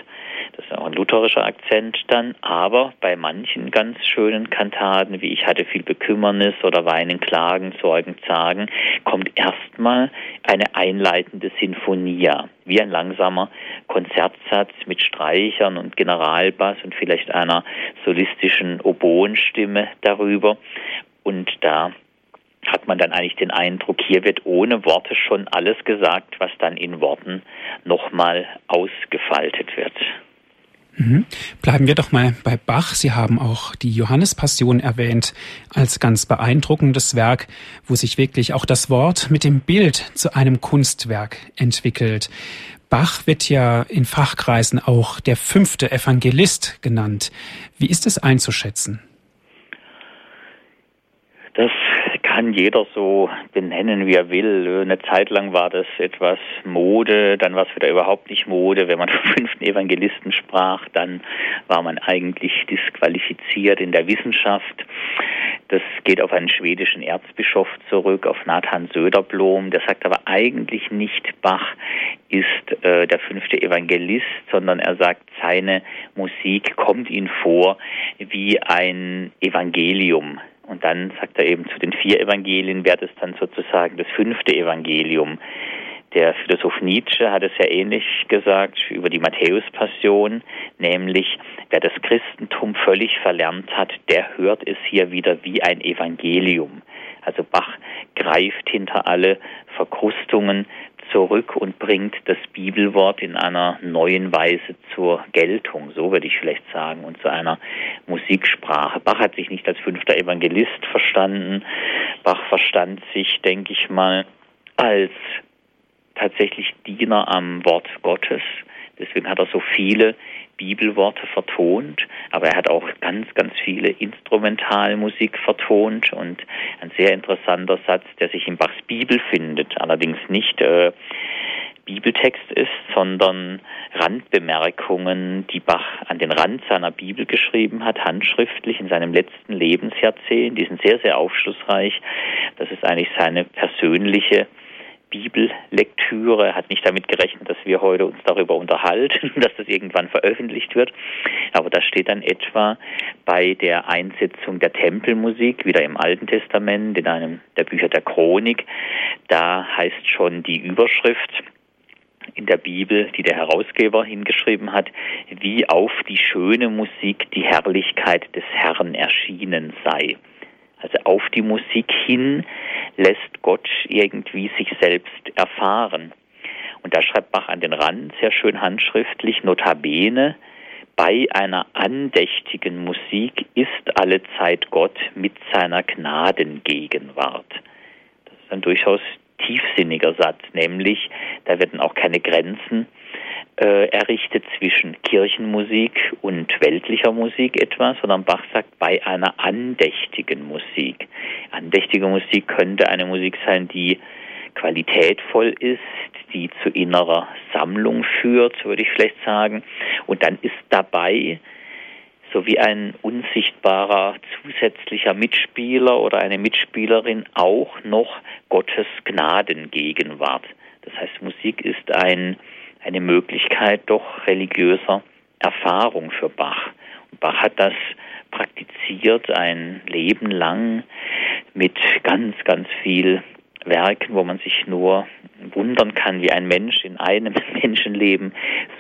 das ist auch ein lutherischer Akzent dann, aber bei manchen ganz schönen Kantaten, wie ich hatte viel Bekümmernis oder Weinen, Klagen, Sorgen, Zagen, kommt erstmal eine einleitende Sinfonia, wie ein langsamer Konzertsatz mit Streichern und Generalbass und vielleicht einer solistischen Oboenstimme darüber. Und da hat man dann eigentlich den Eindruck, hier wird ohne Worte schon alles gesagt, was dann in Worten nochmal ausgefaltet wird. Mhm. Bleiben wir doch mal bei Bach. Sie haben auch die Johannespassion erwähnt als ganz beeindruckendes Werk, wo sich wirklich auch das Wort mit dem Bild zu einem Kunstwerk entwickelt. Bach wird ja in Fachkreisen auch der fünfte Evangelist genannt. Wie ist es einzuschätzen? Das kann jeder so benennen, wie er will. Eine Zeit lang war das etwas Mode, dann war es wieder überhaupt nicht Mode. Wenn man *laughs* vom fünften Evangelisten sprach, dann war man eigentlich disqualifiziert in der Wissenschaft. Das geht auf einen schwedischen Erzbischof zurück, auf Nathan Söderblom. Der sagt aber eigentlich nicht, Bach ist äh, der fünfte Evangelist, sondern er sagt, seine Musik kommt ihm vor wie ein Evangelium. Und dann sagt er eben, zu den vier Evangelien wäre das dann sozusagen das fünfte Evangelium. Der Philosoph Nietzsche hat es ja ähnlich gesagt über die Matthäus-Passion, nämlich wer das Christentum völlig verlernt hat, der hört es hier wieder wie ein Evangelium. Also Bach greift hinter alle Verkrustungen zurück und bringt das Bibelwort in einer neuen Weise zur Geltung, so würde ich vielleicht sagen, und zu einer Musiksprache. Bach hat sich nicht als fünfter Evangelist verstanden. Bach verstand sich, denke ich mal, als tatsächlich Diener am Wort Gottes. Deswegen hat er so viele Bibelworte vertont, aber er hat auch ganz, ganz viele Instrumentalmusik vertont und ein sehr interessanter Satz, der sich in Bachs Bibel findet, allerdings nicht äh, Bibeltext ist, sondern Randbemerkungen, die Bach an den Rand seiner Bibel geschrieben hat, handschriftlich in seinem letzten Lebensjahrzehnt. Die sind sehr, sehr aufschlussreich. Das ist eigentlich seine persönliche Bibellektüre, hat nicht damit gerechnet, dass wir heute uns darüber unterhalten, *laughs* dass das irgendwann veröffentlicht wird. Aber das steht dann etwa bei der Einsetzung der Tempelmusik, wieder im Alten Testament, in einem der Bücher der Chronik. Da heißt schon die Überschrift, in der Bibel, die der Herausgeber hingeschrieben hat, wie auf die schöne Musik die Herrlichkeit des Herrn erschienen sei. Also auf die Musik hin lässt Gott irgendwie sich selbst erfahren. Und da schreibt Bach an den Rand sehr schön handschriftlich, notabene, bei einer andächtigen Musik ist alle Zeit Gott mit seiner Gnadengegenwart. Das ist ein durchaus tiefsinniger Satz, nämlich da werden auch keine Grenzen äh, errichtet zwischen Kirchenmusik und weltlicher Musik etwa, sondern Bach sagt bei einer andächtigen Musik. Andächtige Musik könnte eine Musik sein, die qualitätvoll ist, die zu innerer Sammlung führt, würde ich vielleicht sagen. Und dann ist dabei so wie ein unsichtbarer zusätzlicher Mitspieler oder eine Mitspielerin auch noch Gottes Gnadengegenwart. Das heißt, Musik ist ein eine Möglichkeit doch religiöser Erfahrung für Bach. Und Bach hat das praktiziert ein Leben lang mit ganz, ganz viel Werken, wo man sich nur wundern kann, wie ein Mensch in einem *laughs* Menschenleben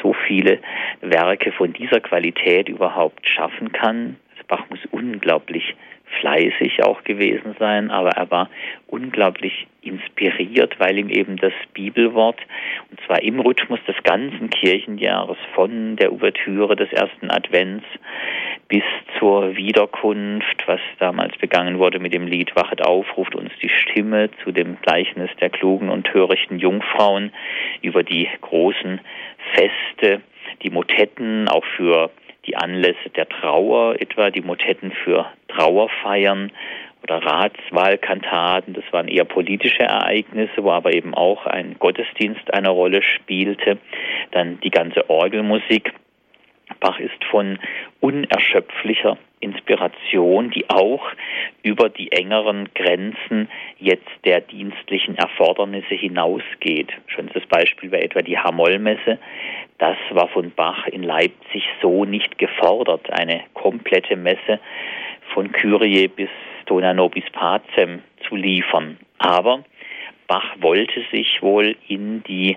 so viele Werke von dieser Qualität überhaupt schaffen kann. Also Bach muss unglaublich fleißig auch gewesen sein, aber er war unglaublich inspiriert, weil ihm eben das Bibelwort, und zwar im Rhythmus des ganzen Kirchenjahres, von der Ouvertüre des ersten Advents bis zur Wiederkunft, was damals begangen wurde mit dem Lied Wachet auf, ruft uns die Stimme zu dem Gleichnis der klugen und törichten Jungfrauen über die großen Feste, die Motetten auch für die Anlässe der Trauer, etwa die Motetten für Trauerfeiern oder Ratswahlkantaten. Das waren eher politische Ereignisse, wo aber eben auch ein Gottesdienst eine Rolle spielte. Dann die ganze Orgelmusik. Bach ist von unerschöpflicher Inspiration, die auch über die engeren Grenzen jetzt der dienstlichen Erfordernisse hinausgeht. Schönstes Beispiel war etwa die Hamollmesse. Das war von Bach in Leipzig so nicht gefordert, eine komplette Messe von Kyrie bis Dona Nobis Pacem zu liefern. Aber Bach wollte sich wohl in die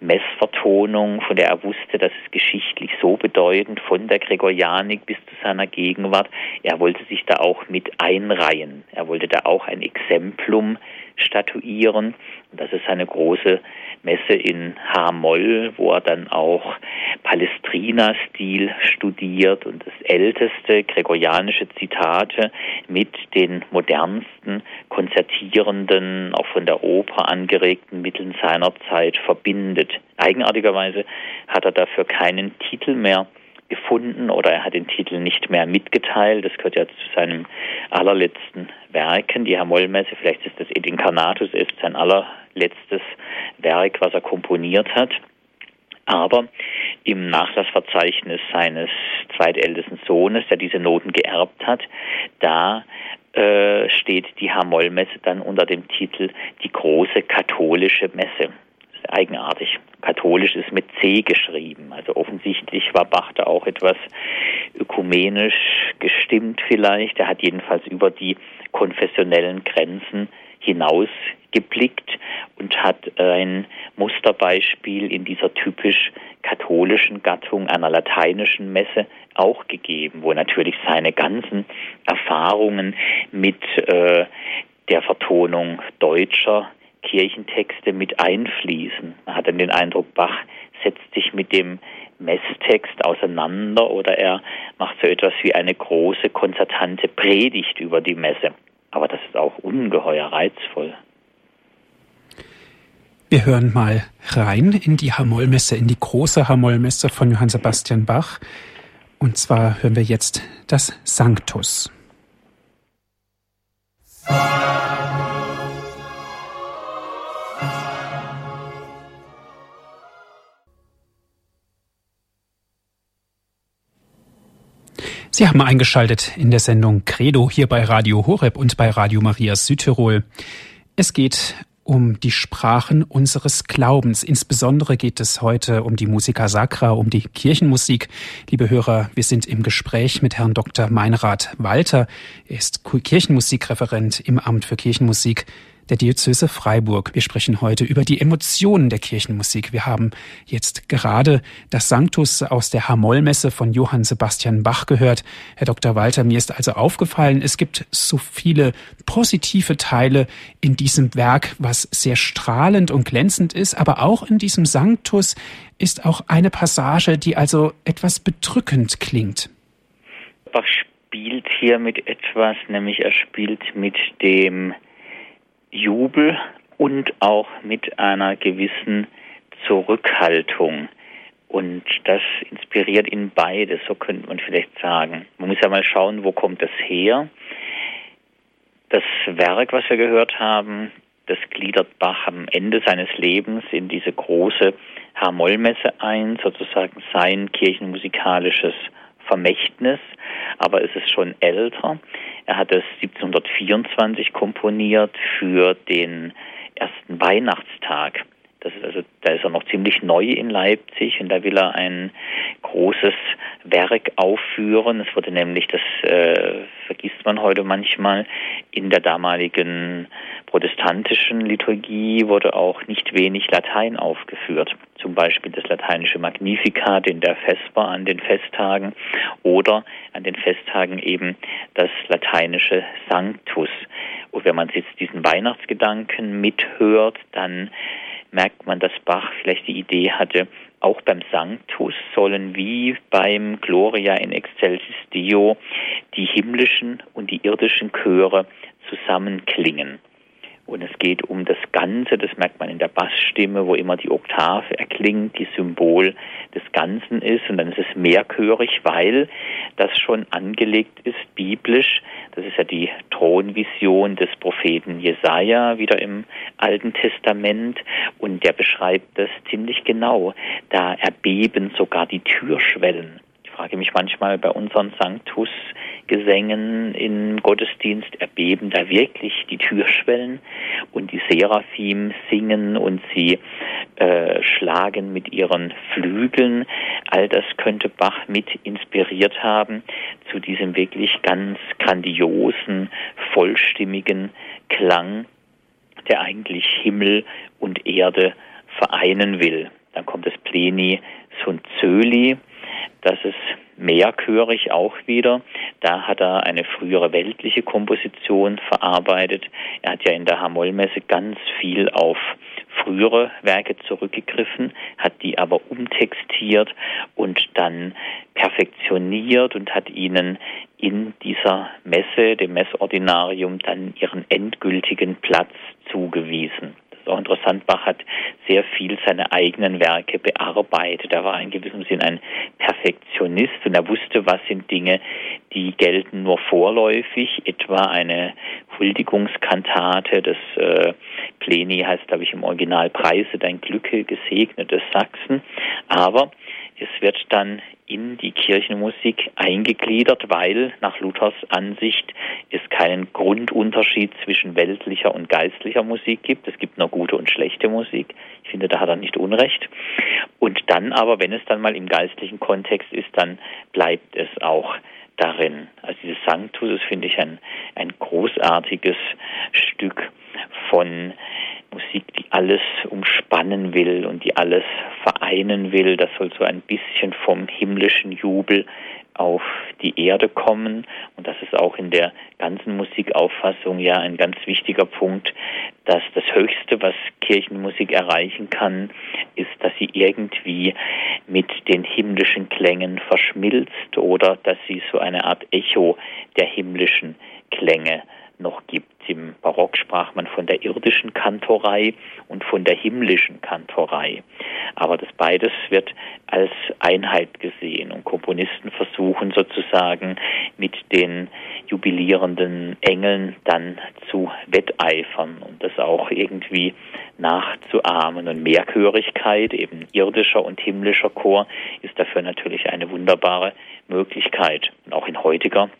Messvertonung, von der er wusste, dass es geschichtlich so bedeutend von der Gregorianik bis zu seiner Gegenwart, er wollte sich da auch mit einreihen. Er wollte da auch ein Exemplum statuieren. Das ist eine große Messe in H-Moll, wo er dann auch Palestrina-Stil studiert und das älteste gregorianische Zitate mit den modernsten konzertierenden, auch von der Oper angeregten Mitteln seiner Zeit verbindet. Eigenartigerweise hat er dafür keinen Titel mehr gefunden oder er hat den Titel nicht mehr mitgeteilt. Das gehört ja zu seinem allerletzten Werken, die Hamollmesse. Vielleicht ist das Ed Incarnatus ist sein allerletztes Werk, was er komponiert hat. Aber im Nachlassverzeichnis seines zweitältesten Sohnes, der diese Noten geerbt hat, da äh, steht die Hamollmesse dann unter dem Titel Die große katholische Messe eigenartig. Katholisch ist mit C geschrieben. Also offensichtlich war Bach da auch etwas ökumenisch gestimmt vielleicht. Er hat jedenfalls über die konfessionellen Grenzen hinaus geblickt und hat ein Musterbeispiel in dieser typisch katholischen Gattung einer lateinischen Messe auch gegeben, wo natürlich seine ganzen Erfahrungen mit äh, der Vertonung deutscher Kirchentexte mit einfließen. Man hat dann den Eindruck, Bach setzt sich mit dem Messtext auseinander oder er macht so etwas wie eine große konzertante Predigt über die Messe. Aber das ist auch ungeheuer reizvoll. Wir hören mal rein in die Hamollmesse, in die große Hamollmesse von Johann Sebastian Bach. Und zwar hören wir jetzt das Sanctus. Sie haben eingeschaltet in der Sendung Credo hier bei Radio Horeb und bei Radio Maria Südtirol. Es geht um die Sprachen unseres Glaubens. Insbesondere geht es heute um die Musica Sacra, um die Kirchenmusik. Liebe Hörer, wir sind im Gespräch mit Herrn Dr. Meinrad Walter. Er ist Kirchenmusikreferent im Amt für Kirchenmusik der Diözese Freiburg. Wir sprechen heute über die Emotionen der Kirchenmusik. Wir haben jetzt gerade das Sanctus aus der Hamollmesse von Johann Sebastian Bach gehört. Herr Dr. Walter, mir ist also aufgefallen, es gibt so viele positive Teile in diesem Werk, was sehr strahlend und glänzend ist, aber auch in diesem Sanctus ist auch eine Passage, die also etwas bedrückend klingt. Bach spielt hier mit etwas, nämlich er spielt mit dem Jubel und auch mit einer gewissen Zurückhaltung. Und das inspiriert ihn beides, so könnte man vielleicht sagen. Man muss ja mal schauen, wo kommt das her. Das Werk, was wir gehört haben, das gliedert Bach am Ende seines Lebens in diese große H-Moll-Messe ein, sozusagen sein kirchenmusikalisches Vermächtnis, aber es ist schon älter. Er hat es 1724 komponiert für den ersten Weihnachtstag. Das ist also, da ist er noch ziemlich neu in Leipzig und da will er ein großes Werk aufführen. Es wurde nämlich, das äh, vergisst man heute manchmal, in der damaligen protestantischen Liturgie wurde auch nicht wenig Latein aufgeführt. Zum Beispiel das lateinische Magnificat in der Vesper an den Festtagen oder an den Festtagen eben das lateinische Sanctus. Und wenn man jetzt diesen Weihnachtsgedanken mithört, dann merkt man, dass Bach vielleicht die Idee hatte, auch beim Sanctus sollen wie beim Gloria in Excelsis Deo die himmlischen und die irdischen Chöre zusammenklingen. Und es geht um das Ganze, das merkt man in der Bassstimme, wo immer die Oktave erklingt, die Symbol des Ganzen ist. Und dann ist es mehrchörig, weil das schon angelegt ist, biblisch. Das ist ja die Thronvision des Propheten Jesaja wieder im Alten Testament. Und der beschreibt das ziemlich genau. Da erbeben sogar die Türschwellen frage mich manchmal bei unseren Sanctus-Gesängen im Gottesdienst, erbeben da wirklich die Türschwellen und die Seraphim singen und sie äh, schlagen mit ihren Flügeln. All das könnte Bach mit inspiriert haben zu diesem wirklich ganz grandiosen, vollstimmigen Klang, der eigentlich Himmel und Erde vereinen will. Dann kommt das Pleni sunt Zöli, das ist mehrchörig auch wieder. Da hat er eine frühere weltliche Komposition verarbeitet. Er hat ja in der Hamollmesse ganz viel auf frühere Werke zurückgegriffen, hat die aber umtextiert und dann perfektioniert und hat ihnen in dieser Messe, dem Messordinarium, dann ihren endgültigen Platz zugewiesen ist auch interessant, Bach hat sehr viel seine eigenen Werke bearbeitet. Er war in gewissem Sinn ein Perfektionist und er wusste, was sind Dinge, die gelten nur vorläufig, etwa eine Huldigungskantate, das äh, Pleni heißt, glaube ich, im Original Preise dein Glücke gesegnetes Sachsen. Aber es wird dann in die Kirchenmusik eingegliedert, weil nach Luthers Ansicht es keinen Grundunterschied zwischen weltlicher und geistlicher Musik gibt. Es gibt nur gute und schlechte Musik. Ich finde, da hat er nicht Unrecht. Und dann aber, wenn es dann mal im geistlichen Kontext ist, dann bleibt es auch darin. Also dieses Sanctus ist, finde ich, ein, ein großartiges Stück von Musik, die alles umspannen will und die alles vereinen will. Das soll so ein bisschen vom himmlischen Jubel auf die Erde kommen. Und das ist auch in der ganzen Musikauffassung ja ein ganz wichtiger Punkt, dass das Höchste, was Kirchenmusik erreichen kann, ist, dass sie irgendwie mit den himmlischen Klängen verschmilzt oder dass sie so eine Art Echo der himmlischen Klänge noch gibt. Im Barock sprach man von der irdischen Kantorei und von der himmlischen Kantorei. Aber das beides wird als Einheit gesehen und Komponisten versuchen sozusagen mit den jubilierenden Engeln dann zu wetteifern und das auch irgendwie nachzuahmen. Und Mehrchörigkeit, eben irdischer und himmlischer Chor, ist dafür natürlich eine wunderbare Möglichkeit. Und auch in heutiger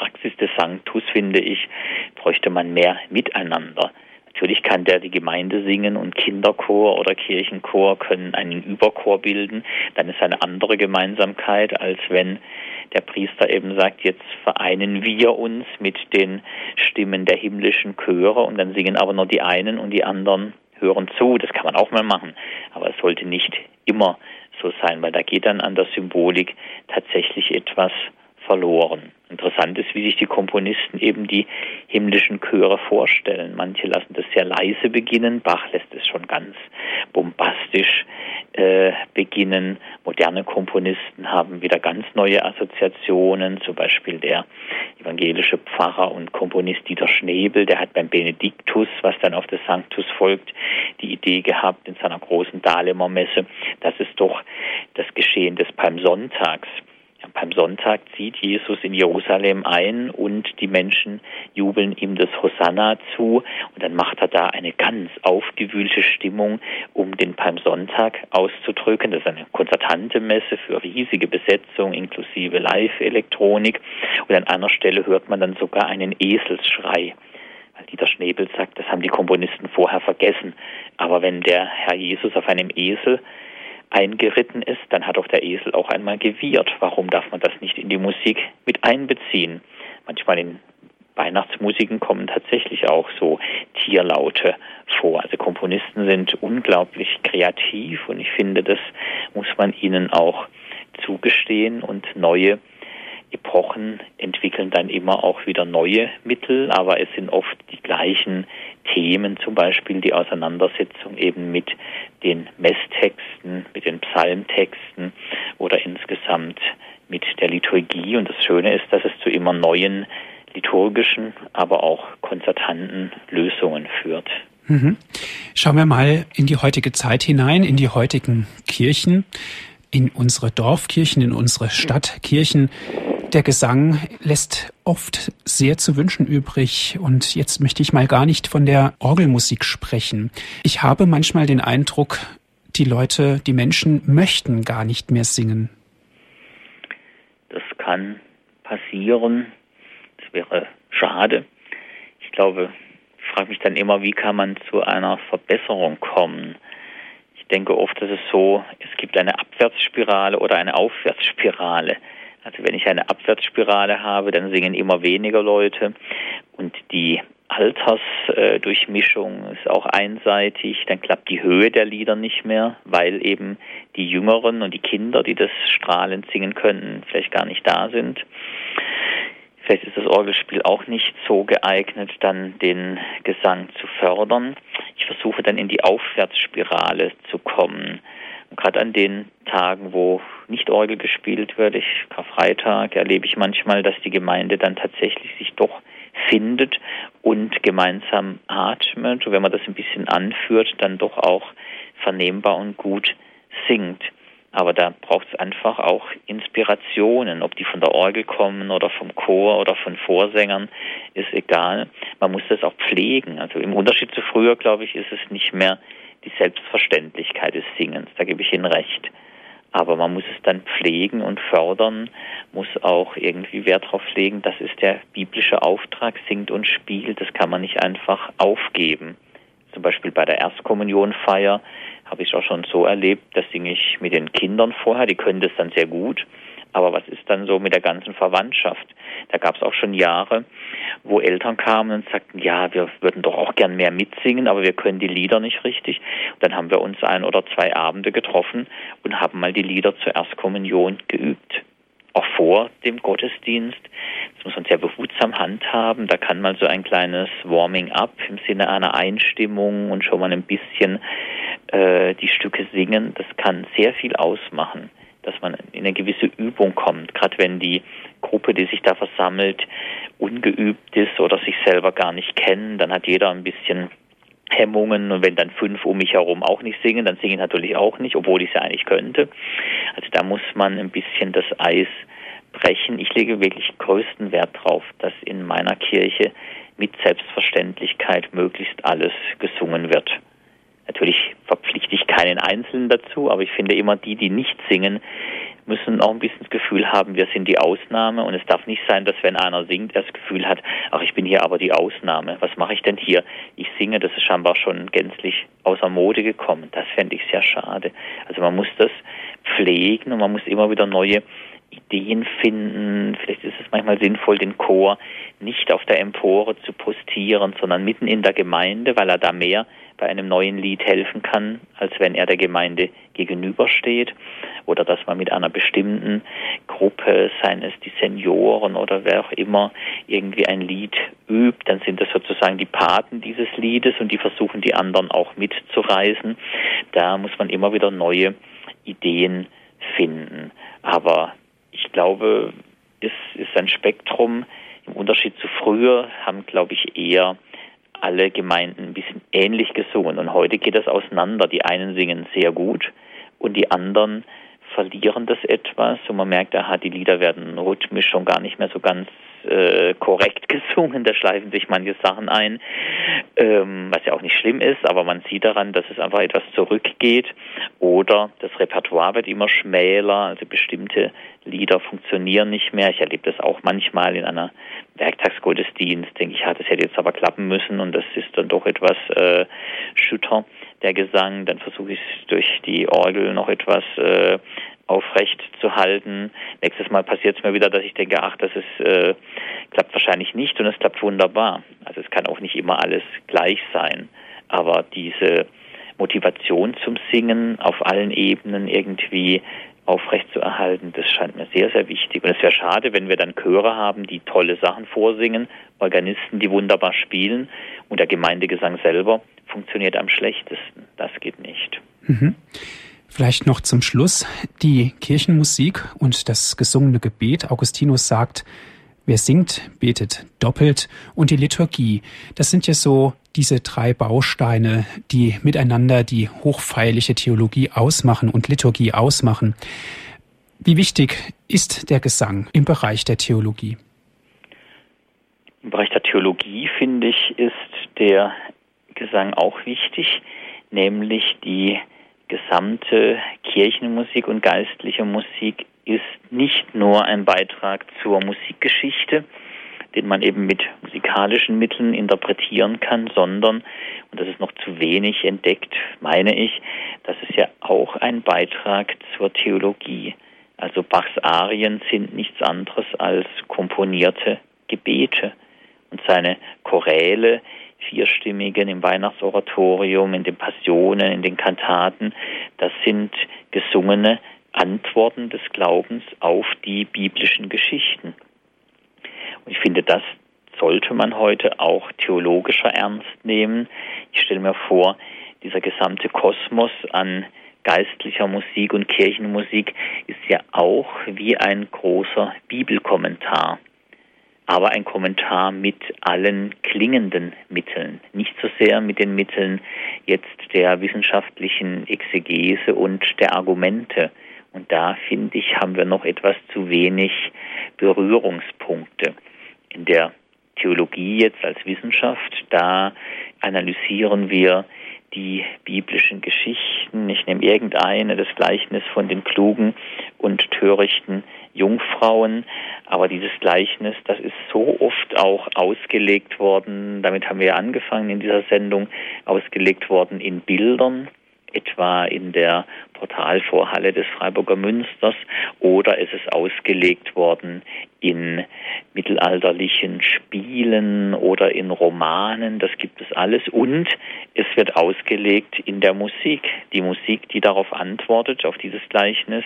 Praxis des Sanctus, finde ich, bräuchte man mehr Miteinander. Natürlich kann der die Gemeinde singen und Kinderchor oder Kirchenchor können einen Überchor bilden. Dann ist eine andere Gemeinsamkeit, als wenn der Priester eben sagt, jetzt vereinen wir uns mit den Stimmen der himmlischen Chöre und dann singen aber nur die einen und die anderen hören zu. Das kann man auch mal machen. Aber es sollte nicht immer so sein, weil da geht dann an der Symbolik tatsächlich etwas verloren. Interessant ist, wie sich die Komponisten eben die himmlischen Chöre vorstellen. Manche lassen das sehr leise beginnen, Bach lässt es schon ganz bombastisch äh, beginnen. Moderne Komponisten haben wieder ganz neue Assoziationen, zum Beispiel der evangelische Pfarrer und Komponist Dieter Schnebel, der hat beim Benediktus, was dann auf das Sanctus folgt, die Idee gehabt in seiner großen Dahlemer Messe, das ist doch das Geschehen des Palmsonntags. Beim Sonntag zieht Jesus in Jerusalem ein und die Menschen jubeln ihm das Hosanna zu und dann macht er da eine ganz aufgewühlte Stimmung, um den Palmsonntag auszudrücken. Das ist eine konzertante Messe für riesige Besetzung inklusive Live-Elektronik und an einer Stelle hört man dann sogar einen Eselsschrei. Dieter Schnebel sagt, das haben die Komponisten vorher vergessen. Aber wenn der Herr Jesus auf einem Esel eingeritten ist, dann hat auch der Esel auch einmal gewiehert. Warum darf man das nicht in die Musik mit einbeziehen? Manchmal in Weihnachtsmusiken kommen tatsächlich auch so Tierlaute vor. Also Komponisten sind unglaublich kreativ und ich finde, das muss man ihnen auch zugestehen und neue Epochen entwickeln dann immer auch wieder neue Mittel, aber es sind oft die gleichen Themen, zum Beispiel die Auseinandersetzung eben mit den Messtexten, mit den Psalmtexten oder insgesamt mit der Liturgie. Und das Schöne ist, dass es zu immer neuen liturgischen, aber auch konzertanten Lösungen führt. Mhm. Schauen wir mal in die heutige Zeit hinein, in die heutigen Kirchen, in unsere Dorfkirchen, in unsere Stadtkirchen. Der Gesang lässt oft sehr zu wünschen übrig und jetzt möchte ich mal gar nicht von der Orgelmusik sprechen. Ich habe manchmal den Eindruck, die Leute, die Menschen möchten gar nicht mehr singen. Das kann passieren. Das wäre schade. Ich glaube, ich frage mich dann immer, wie kann man zu einer Verbesserung kommen? Ich denke oft, dass es so, es gibt eine Abwärtsspirale oder eine Aufwärtsspirale. Also wenn ich eine Abwärtsspirale habe, dann singen immer weniger Leute und die Altersdurchmischung ist auch einseitig, dann klappt die Höhe der Lieder nicht mehr, weil eben die Jüngeren und die Kinder, die das strahlend singen könnten, vielleicht gar nicht da sind. Vielleicht ist das Orgelspiel auch nicht so geeignet, dann den Gesang zu fördern. Ich versuche dann in die Aufwärtsspirale zu kommen. Gerade an den Tagen, wo nicht Orgel gespielt wird, ich Karfreitag, erlebe ich manchmal, dass die Gemeinde dann tatsächlich sich doch findet und gemeinsam atmet. Und wenn man das ein bisschen anführt, dann doch auch vernehmbar und gut singt. Aber da braucht es einfach auch Inspirationen, ob die von der Orgel kommen oder vom Chor oder von Vorsängern, ist egal. Man muss das auch pflegen. Also im Unterschied zu früher, glaube ich, ist es nicht mehr die Selbstverständlichkeit des Singens. Da gebe ich Ihnen recht. Aber man muss es dann pflegen und fördern, muss auch irgendwie Wert darauf legen, das ist der biblische Auftrag, singt und spielt, das kann man nicht einfach aufgeben. Zum Beispiel bei der Erstkommunionfeier habe ich es auch schon so erlebt, da singe ich mit den Kindern vorher, die können das dann sehr gut. Aber was ist dann so mit der ganzen Verwandtschaft? Da gab es auch schon Jahre, wo Eltern kamen und sagten, ja, wir würden doch auch gern mehr mitsingen, aber wir können die Lieder nicht richtig. Und dann haben wir uns ein oder zwei Abende getroffen und haben mal die Lieder zur Erstkommunion geübt. Auch vor dem Gottesdienst. Das muss man sehr behutsam handhaben. Da kann mal so ein kleines Warming-up im Sinne einer Einstimmung und schon mal ein bisschen äh, die Stücke singen. Das kann sehr viel ausmachen dass man in eine gewisse Übung kommt, gerade wenn die Gruppe, die sich da versammelt, ungeübt ist oder sich selber gar nicht kennen, dann hat jeder ein bisschen Hemmungen und wenn dann fünf um mich herum auch nicht singen, dann singe ich natürlich auch nicht, obwohl ich es ja eigentlich könnte. Also da muss man ein bisschen das Eis brechen. Ich lege wirklich größten Wert drauf, dass in meiner Kirche mit Selbstverständlichkeit möglichst alles gesungen wird. Natürlich verpflichte ich keinen Einzelnen dazu, aber ich finde immer die, die nicht singen, müssen auch ein bisschen das Gefühl haben, wir sind die Ausnahme und es darf nicht sein, dass wenn einer singt, er das Gefühl hat, ach, ich bin hier aber die Ausnahme. Was mache ich denn hier? Ich singe, das ist scheinbar schon gänzlich außer Mode gekommen. Das fände ich sehr schade. Also man muss das pflegen und man muss immer wieder neue Ideen finden. Vielleicht ist es manchmal sinnvoll, den Chor nicht auf der Empore zu postieren, sondern mitten in der Gemeinde, weil er da mehr bei einem neuen Lied helfen kann, als wenn er der Gemeinde gegenübersteht. Oder dass man mit einer bestimmten Gruppe, seien es die Senioren oder wer auch immer, irgendwie ein Lied übt, dann sind das sozusagen die Paten dieses Liedes und die versuchen die anderen auch mitzureisen. Da muss man immer wieder neue Ideen finden. Aber ich glaube, es ist ein Spektrum. Im Unterschied zu früher haben, glaube ich, eher alle Gemeinden ein bisschen ähnlich gesungen. Und heute geht das auseinander. Die einen singen sehr gut und die anderen verlieren das etwas. Und man merkt, aha, die Lieder werden rhythmisch schon gar nicht mehr so ganz äh, korrekt *laughs* gesungen, da schleifen sich manche Sachen ein, ähm, was ja auch nicht schlimm ist, aber man sieht daran, dass es einfach etwas zurückgeht oder das Repertoire wird immer schmäler, also bestimmte Lieder funktionieren nicht mehr. Ich erlebe das auch manchmal in einer Werktagsgottesdienst, denke ich, ja, das hätte jetzt aber klappen müssen und das ist dann doch etwas äh, schütter, der Gesang. Dann versuche ich durch die Orgel noch etwas äh, aufrecht zu halten. Nächstes Mal passiert es mir wieder, dass ich denke, ach, das ist, äh, klappt wahrscheinlich nicht und es klappt wunderbar. Also es kann auch nicht immer alles gleich sein. Aber diese Motivation zum Singen auf allen Ebenen irgendwie aufrecht zu erhalten, das scheint mir sehr, sehr wichtig. Und es wäre schade, wenn wir dann Chöre haben, die tolle Sachen vorsingen, Organisten, die wunderbar spielen und der Gemeindegesang selber funktioniert am schlechtesten. Das geht nicht. Mhm. Vielleicht noch zum Schluss die Kirchenmusik und das gesungene Gebet. Augustinus sagt, wer singt, betet doppelt. Und die Liturgie, das sind ja so diese drei Bausteine, die miteinander die hochfeierliche Theologie ausmachen und Liturgie ausmachen. Wie wichtig ist der Gesang im Bereich der Theologie? Im Bereich der Theologie, finde ich, ist der Gesang auch wichtig, nämlich die gesamte Kirchenmusik und geistliche Musik ist nicht nur ein Beitrag zur Musikgeschichte, den man eben mit musikalischen Mitteln interpretieren kann, sondern, und das ist noch zu wenig entdeckt, meine ich, das ist ja auch ein Beitrag zur Theologie. Also Bachs Arien sind nichts anderes als komponierte Gebete. Und seine Choräle vierstimmigen im Weihnachtsoratorium, in den Passionen, in den Kantaten, das sind gesungene Antworten des Glaubens auf die biblischen Geschichten. Und ich finde, das sollte man heute auch theologischer ernst nehmen. Ich stelle mir vor, dieser gesamte Kosmos an geistlicher Musik und Kirchenmusik ist ja auch wie ein großer Bibelkommentar aber ein Kommentar mit allen klingenden Mitteln, nicht so sehr mit den Mitteln jetzt der wissenschaftlichen Exegese und der Argumente. Und da finde ich, haben wir noch etwas zu wenig Berührungspunkte. In der Theologie jetzt als Wissenschaft, da analysieren wir die biblischen Geschichten. Ich nehme irgendeine, das Gleichnis von den klugen und törichten Jungfrauen. Aber dieses Gleichnis, das ist so oft auch ausgelegt worden, damit haben wir angefangen in dieser Sendung, ausgelegt worden in Bildern, etwa in der Portalvorhalle des Freiburger Münsters oder es ist ausgelegt worden in mittelalterlichen Spielen oder in Romanen, das gibt es alles und es wird ausgelegt in der Musik. Die Musik, die darauf antwortet, auf dieses Gleichnis,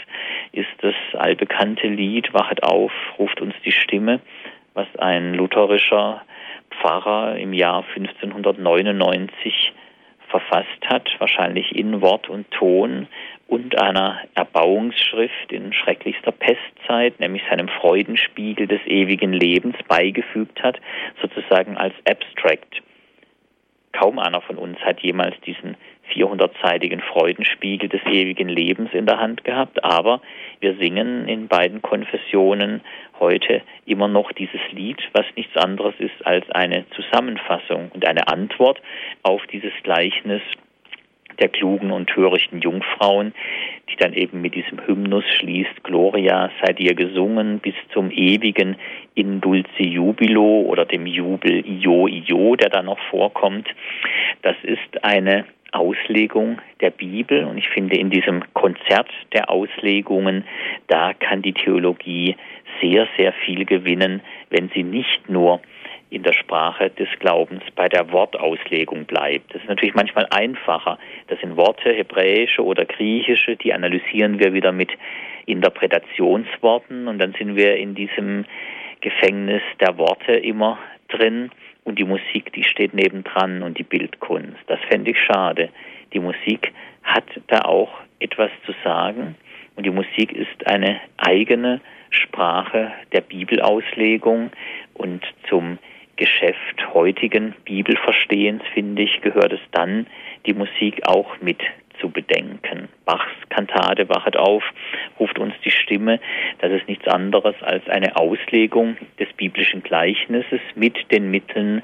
ist das allbekannte Lied Wachet auf, ruft uns die Stimme, was ein lutherischer Pfarrer im Jahr 1599 verfasst hat, wahrscheinlich in Wort und Ton und einer Erbauungsschrift in schrecklichster Pestzeit, nämlich seinem Freudenspiegel des ewigen Lebens beigefügt hat, sozusagen als Abstract. Kaum einer von uns hat jemals diesen 400-seitigen Freudenspiegel des ewigen Lebens in der Hand gehabt, aber wir singen in beiden Konfessionen heute immer noch dieses Lied, was nichts anderes ist als eine Zusammenfassung und eine Antwort auf dieses Gleichnis der klugen und törichten Jungfrauen, die dann eben mit diesem Hymnus schließt, Gloria sei dir gesungen bis zum ewigen in dulce jubilo oder dem Jubel Io Io, der da noch vorkommt. Das ist eine Auslegung der Bibel und ich finde in diesem Konzert der Auslegungen, da kann die Theologie sehr, sehr viel gewinnen, wenn sie nicht nur in der Sprache des Glaubens bei der Wortauslegung bleibt. Das ist natürlich manchmal einfacher. Das sind Worte, hebräische oder griechische, die analysieren wir wieder mit Interpretationsworten und dann sind wir in diesem Gefängnis der Worte immer drin und die Musik, die steht nebendran und die Bildkunst. Das fände ich schade. Die Musik hat da auch etwas zu sagen und die Musik ist eine eigene Sprache der Bibelauslegung und zum Geschäft heutigen Bibelverstehens, finde ich, gehört es dann, die Musik auch mit zu bedenken. Bachs Kantate Wachet auf ruft uns die Stimme. Das ist nichts anderes als eine Auslegung des biblischen Gleichnisses mit den Mitteln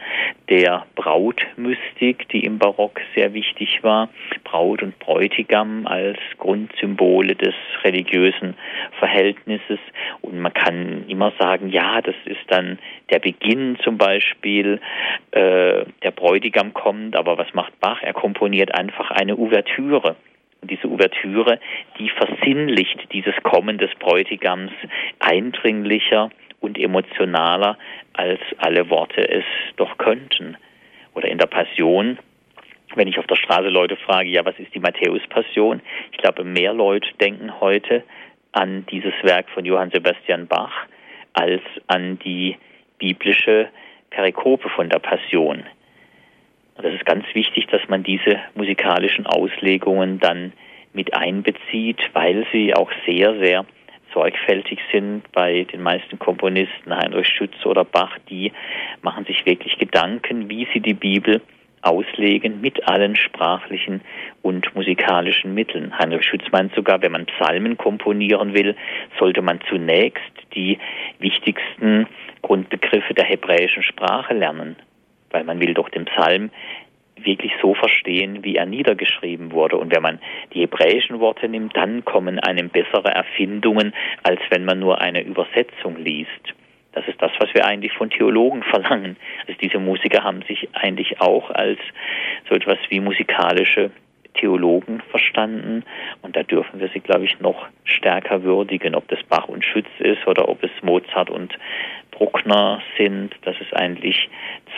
der Brautmystik, die im Barock sehr wichtig war. Braut und Bräutigam als Grundsymbole des religiösen Verhältnisses. Und man kann immer sagen, ja, das ist dann der Beginn zum Beispiel. Äh, der Bräutigam kommt, aber was macht Bach? Er komponiert einfach eine Ouvertüre. Diese Ouvertüre, die versinnlicht dieses Kommen des Bräutigams eindringlicher und emotionaler, als alle Worte es doch könnten. Oder in der Passion, wenn ich auf der Straße Leute frage, ja, was ist die Matthäus-Passion? Ich glaube, mehr Leute denken heute an dieses Werk von Johann Sebastian Bach als an die biblische Perikope von der Passion. Und das ist ganz wichtig, dass man diese musikalischen Auslegungen dann mit einbezieht, weil sie auch sehr, sehr sorgfältig sind bei den meisten Komponisten, Heinrich Schütz oder Bach, die machen sich wirklich Gedanken, wie sie die Bibel auslegen mit allen sprachlichen und musikalischen Mitteln. Heinrich Schütz meint sogar, wenn man Psalmen komponieren will, sollte man zunächst die wichtigsten Grundbegriffe der hebräischen Sprache lernen weil man will doch den Psalm wirklich so verstehen, wie er niedergeschrieben wurde. Und wenn man die hebräischen Worte nimmt, dann kommen einem bessere Erfindungen, als wenn man nur eine Übersetzung liest. Das ist das, was wir eigentlich von Theologen *laughs* verlangen. Also diese Musiker haben sich eigentlich auch als so etwas wie musikalische Theologen verstanden und da dürfen wir sie, glaube ich, noch stärker würdigen, ob das Bach und Schütz ist oder ob es Mozart und Bruckner sind. Das ist eigentlich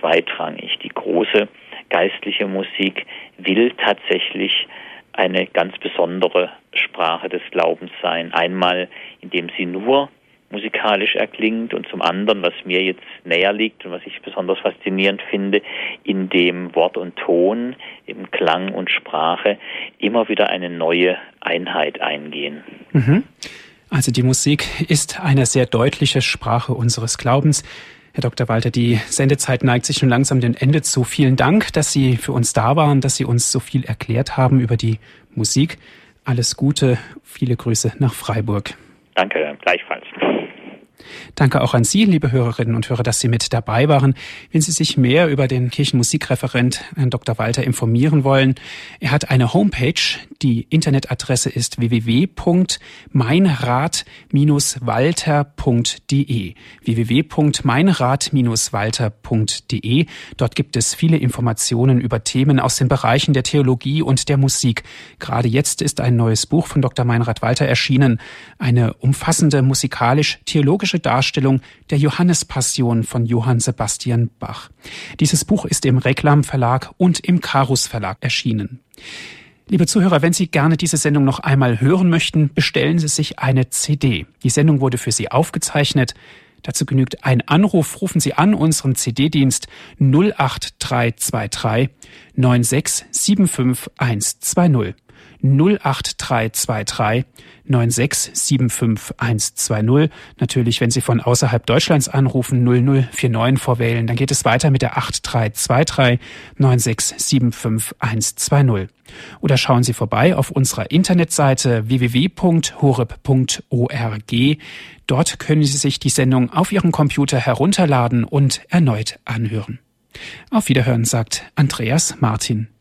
zweitrangig. Die große geistliche Musik will tatsächlich eine ganz besondere Sprache des Glaubens sein. Einmal, indem sie nur musikalisch erklingt und zum anderen, was mir jetzt näher liegt und was ich besonders faszinierend finde, in dem Wort und Ton, im Klang und Sprache immer wieder eine neue Einheit eingehen. Mhm. Also die Musik ist eine sehr deutliche Sprache unseres Glaubens. Herr Dr. Walter, die Sendezeit neigt sich schon langsam dem Ende zu. Vielen Dank, dass Sie für uns da waren, dass Sie uns so viel erklärt haben über die Musik. Alles Gute, viele Grüße nach Freiburg. Danke, gleichfalls. Danke auch an Sie, liebe Hörerinnen und Hörer, dass Sie mit dabei waren. Wenn Sie sich mehr über den Kirchenmusikreferent Herrn Dr. Walter informieren wollen, er hat eine Homepage. Die Internetadresse ist www.meinrad-walter.de. www.meinrad-walter.de. Dort gibt es viele Informationen über Themen aus den Bereichen der Theologie und der Musik. Gerade jetzt ist ein neues Buch von Dr. Meinrad Walter erschienen. Eine umfassende musikalisch-theologische Darstellung der Johannespassion von Johann Sebastian Bach. Dieses Buch ist im Reklam Verlag und im Karus Verlag erschienen. Liebe Zuhörer, wenn Sie gerne diese Sendung noch einmal hören möchten, bestellen Sie sich eine CD. Die Sendung wurde für Sie aufgezeichnet. Dazu genügt ein Anruf. Rufen Sie an unseren CD-Dienst 08323 9675120. 08323 9675120. Natürlich, wenn Sie von außerhalb Deutschlands anrufen, 0049 vorwählen, dann geht es weiter mit der 8323 9675120. Oder schauen Sie vorbei auf unserer Internetseite www.horeb.org. Dort können Sie sich die Sendung auf Ihrem Computer herunterladen und erneut anhören. Auf Wiederhören sagt Andreas Martin.